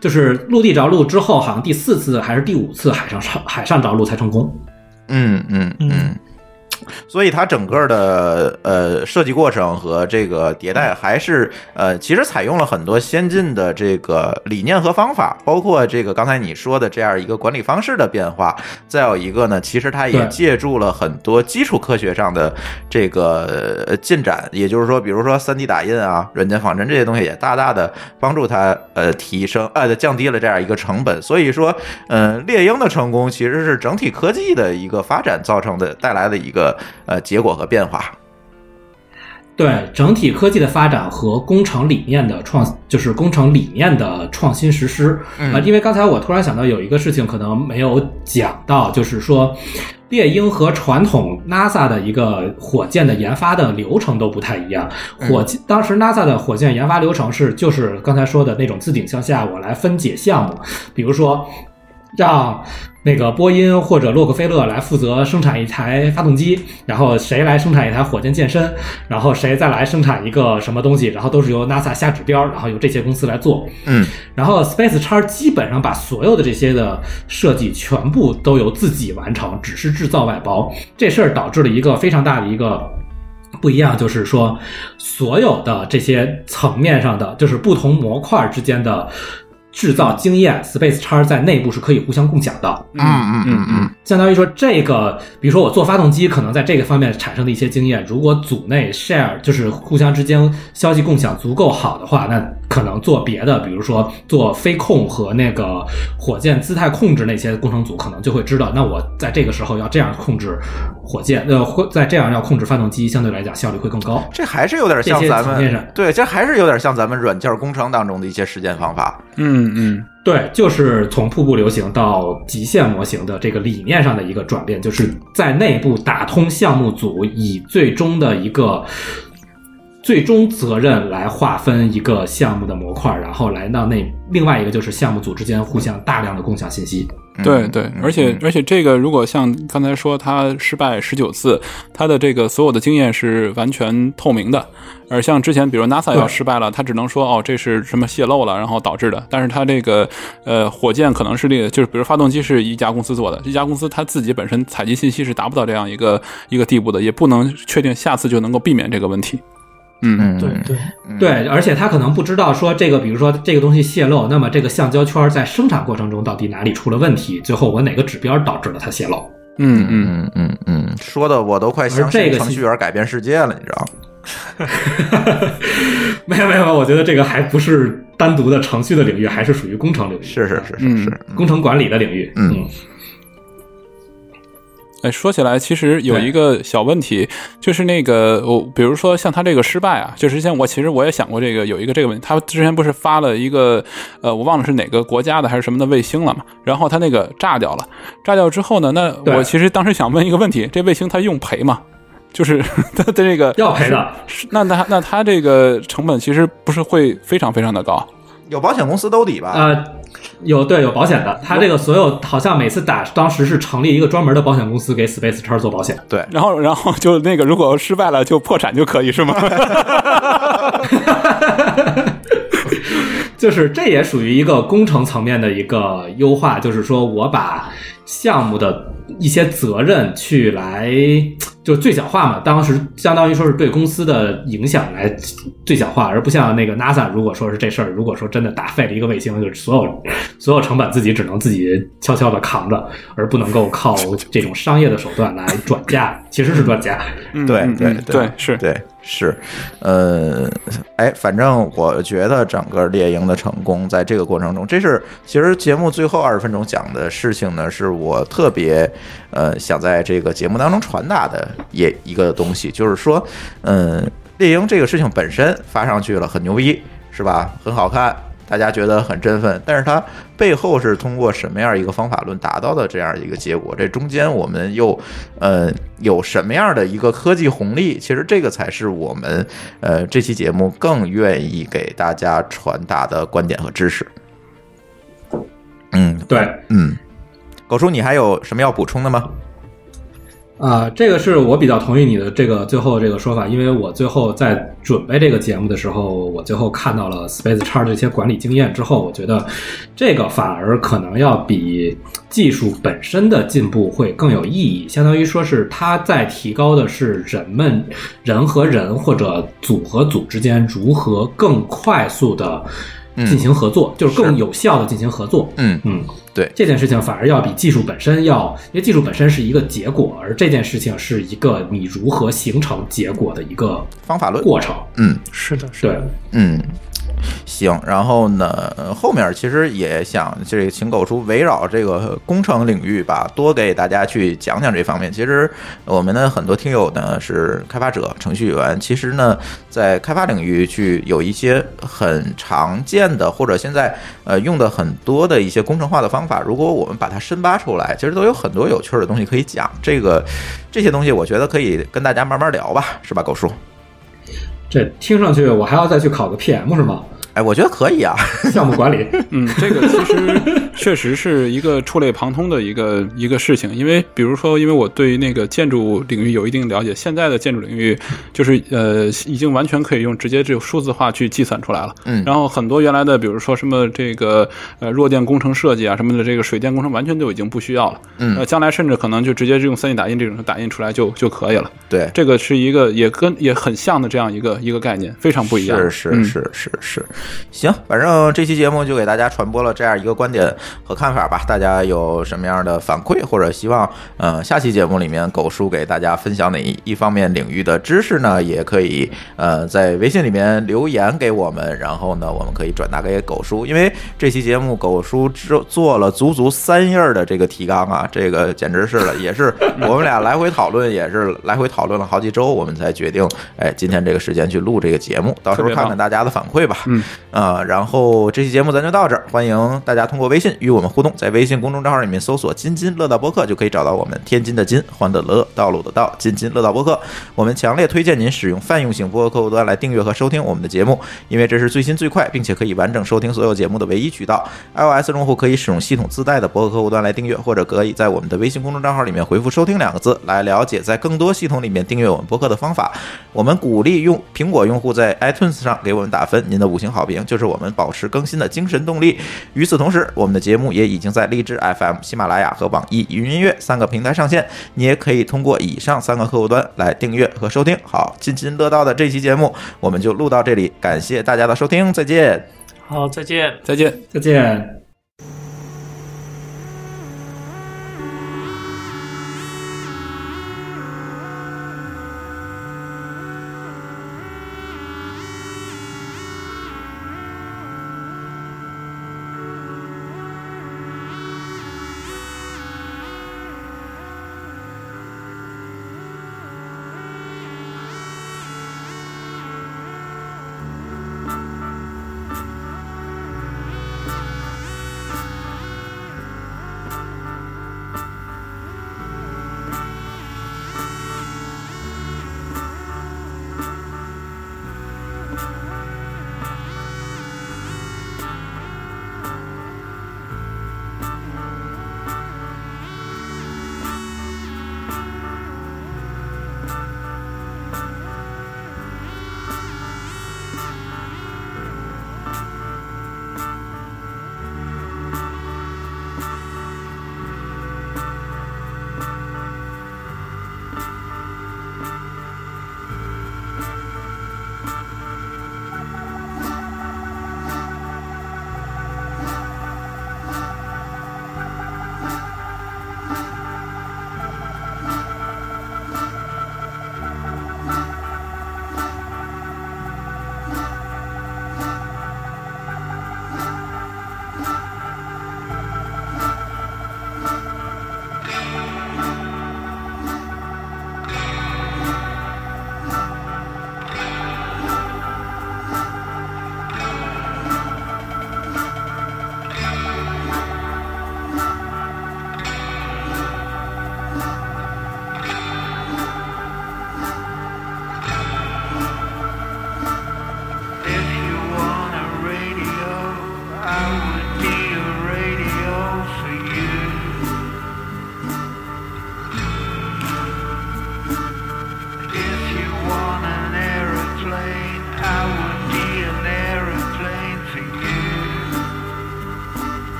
B: 就是陆地着陆之后，好像第四次还是第五次海上上海上着陆才成功。
A: 嗯嗯嗯。所以它整个的呃设计过程和这个迭代还是呃，其实采用了很多先进的这个理念和方法，包括这个刚才你说的这样一个管理方式的变化。再有一个呢，其实它也借助了很多基础科学上的这个呃进展，也就是说，比如说 3D 打印啊、软件仿真这些东西，也大大的帮助它呃提升呃降低了这样一个成本。所以说，嗯，猎鹰的成功其实是整体科技的一个发展造成的带来的一个呃结果和变化。
B: 对整体科技的发展和工程理念的创，就是工程理念的创新实施啊、因为刚才我突然想到有一个事情可能没有讲到，就是说。猎鹰和传统 NASA 的一个火箭的研发的流程都不太一样。火箭当时 NASA 的火箭研发流程是，就是刚才说的那种自顶向下，我来分解项目，比如说让那个波音或者洛克菲勒来负责生产一台发动机，然后谁来生产一台火箭健身，然后谁再来生产一个什么东西，然后都是由 NASA 下指标，然后由这些公司来做。
A: 嗯
B: 然后 Space 叉基本上把所有的这些的设计全部都由自己完成，只是制造外包。这事儿导致了一个非常大的一个。不一样，就是说，所有的这些层面上的，就是不同模块之间的制造经验，Space 叉在内部是可以互相共享的。
A: 嗯嗯嗯嗯
B: 相当于说，这个，比如说我做发动机，可能在这个方面产生的一些经验，如果组内 share 就是互相之间消息共享足够好的话，那可可能做别的，比如说做飞控和那个火箭姿态控制那些工程组，可能就会知道，那我在这个时候要这样控制火箭，呃，或在这样要控制发动机，相对来讲效率会更高。
A: 这还是有点像咱们对，这还是有点像咱们软件工程当中的一些实践方法。
C: 嗯嗯嗯
B: 对，就是从瀑布流行到极限模型的这个理念上的一个转变，就是在内部打通项目组，以最终的一个最终责任来划分一个项目的模块，然后来到那另外一个就是项目组之间互相大量的共享信息。
C: 对对，而且而且这个如果像刚才说他失败十九次，他的这个所有的经验是完全透明的。而像之前，比如 NASA 要失败了，他只能说哦，这是什么泄漏了，然后导致的。但是他这个呃火箭可能是这个，就是比如发动机是一家公司做的，这家公司它自己本身采集信息是达不到这样一个一个地步的，也不能确定下次就能够避免这个问题。嗯，
A: 嗯，
D: 对对，
B: 对，而且他可能不知道说这个，比如说这个东西泄露，那么这个橡胶圈在生产过程中到底哪里出了问题，最后我哪个指标导致了它泄露。
C: 嗯嗯
A: 嗯嗯嗯，说的我都快相
B: 而这个
A: 信程序员改变世界了，你知道吗？
B: 没有没有，我觉得这个还不是单独的程序的领域，还是属于工程领域，
A: 是是是是
C: 嗯
A: 是，
B: 工程管理的领域。
A: 嗯
C: 哎，说起来，其实有一个小问题，就是那个我，比如说像他这个失败啊，就之前我其实我也想过这个有一个这个问题，他之前不是发了一个呃，我忘了是哪个国家的还是什么的卫星了嘛，然后他那个炸掉了，炸掉之后呢，那我其实当时想问一个问题，这卫星它用赔吗？就是 他的这个
B: 要赔的，
C: 是那他那他这个成本其实不是会非常非常的高？
A: 有保险公司兜底吧？
B: 呃，有对有保险的，他这个所有好像每次打，当时是成立一个专门的保险公司给 Space 叉做保险。
A: 对，
C: 然后然后就那个如果失败了就破产就可以是吗？
B: 就是这也属于一个工程层面的一个优化，就是说我把项目的一些责任去来就最小化嘛，当时相当于说是对公司的影响来最小化，而不像那个 NASA，如果说是这事儿，如果说真的打废了一个卫星，就是所有所有成本自己只能自己悄悄的扛着，而不能够靠这种商业的手段来转嫁，其实是转嫁。
A: 对对对
C: 是
A: 对是，呃，哎，反正我觉得整个猎鹰的成功，在这个过程中，这是其实节目最后二十分钟讲的事情呢，是我特别呃想在这个节目当中传达的也一个东西，就是说，嗯、猎鹰这个事情本身发上去了很牛逼，是吧？很好看。大家觉得很振奋，但是它背后是通过什么样一个方法论达到的这样一个结果？这中间我们又呃有什么样的一个科技红利？其实这个才是我们呃这期节目更愿意给大家传达的观点和知识。嗯
B: 对，
A: 嗯，狗叔，你还有什么要补充的吗？
B: 啊、这个是我比较同意你的这个最后这个说法，因为我最后在准备这个节目的时候，我最后看到了 SpaceX 这些管理经验之后，我觉得这个反而可能要比技术本身的进步会更有意义，相当于说是它在提高的是人们人和人或者组和组之间如何更快速的进行合作，就是更有效的进行合作。
A: 嗯
B: 嗯，
A: 对
B: 这件事情反而要比技术本身要，因为技术本身是一个结果，而这件事情是一个你如何形成结果的一个
A: 方法论
B: 过程。
A: 嗯
D: 是的，是的。
B: 对，
A: 嗯。行，然后呢，后面其实也想这个请狗叔围绕这个工程领域吧，多给大家去讲讲这方面。其实我们的很多听友呢是开发者、程序员，其实呢在开发领域去有一些很常见的或者现在呃用的很多的一些工程化的方法，如果我们把它深扒出来，其实都有很多有趣的东西可以讲。这个这些东西，我觉得可以跟大家慢慢聊吧，是吧，狗叔？
B: 这听上去我还要再去考个 PM 是吗？
A: 哎，我觉得可以啊。
B: 项目管理，
C: 嗯，这个其实确实是一个触类旁通的一个一个事情，因为比如说，因为我对那个建筑领域有一定了解，现在的建筑领域就是呃，已经完全可以用直接这种数字化去计算出来了。
A: 嗯
C: 然后很多原来的，比如说什么这个呃弱电工程设计啊什么的，这个水电工程完全就已经不需要了。
A: 嗯
C: 呃，将来甚至可能就直接用 3D 打印这种打印出来就就可以了。
A: 对，
C: 这个是一个也跟也很像的这样一个一个概念，非常不一样。
A: 是是
C: 嗯
A: 是是是，行，反正这期节目就给大家传播了这样一个观点和看法吧。大家有什么样的反馈，或者希望呃下期节目里面狗叔给大家分享哪一方面领域的知识呢？也可以呃在微信里面留言给我们，然后呢我们可以转达给狗叔。因为这期节目狗叔做做了足足三页儿的这个提纲啊，这个简直是了，也是 我们俩来回讨论，也是来回讨论了好几周，我们才决定哎今天这个时间去录这个节目，到时候看看大家的反馈吧。
C: 嗯，
A: 啊，然后这期节目咱就到这儿，欢迎大家通过微信与我们互动，在微信公众账号里面搜索“津津乐道播客”就可以找到我们。天津的津，欢乐的乐，道路的道，津津乐道播客。我们强烈推荐您使用泛用型播客客户端来订阅和收听我们的节目，因为这是最新最快，并且可以完整收听所有节目的唯一渠道。iOS 用户可以使用系统自带的播客客户端来订阅，或者可以在我们的微信公众账号里面回复“收听”两个字来了解在更多系统里面订阅我们播客的方法。我们鼓励用苹果用户在 iTunes 上给我们打分，您的五星好评就是我们保持更新的精神动力。与此同时，我们的节目也已经在荔枝 FM、喜马拉雅和网易云音乐三个平台上线，你也可以通过以上三个客户端来订阅和收听。好，津津乐道的这期节目我们就录到这里，感谢大家的收听，再见。
D: 好，再见。
C: 再见。
F: 再见。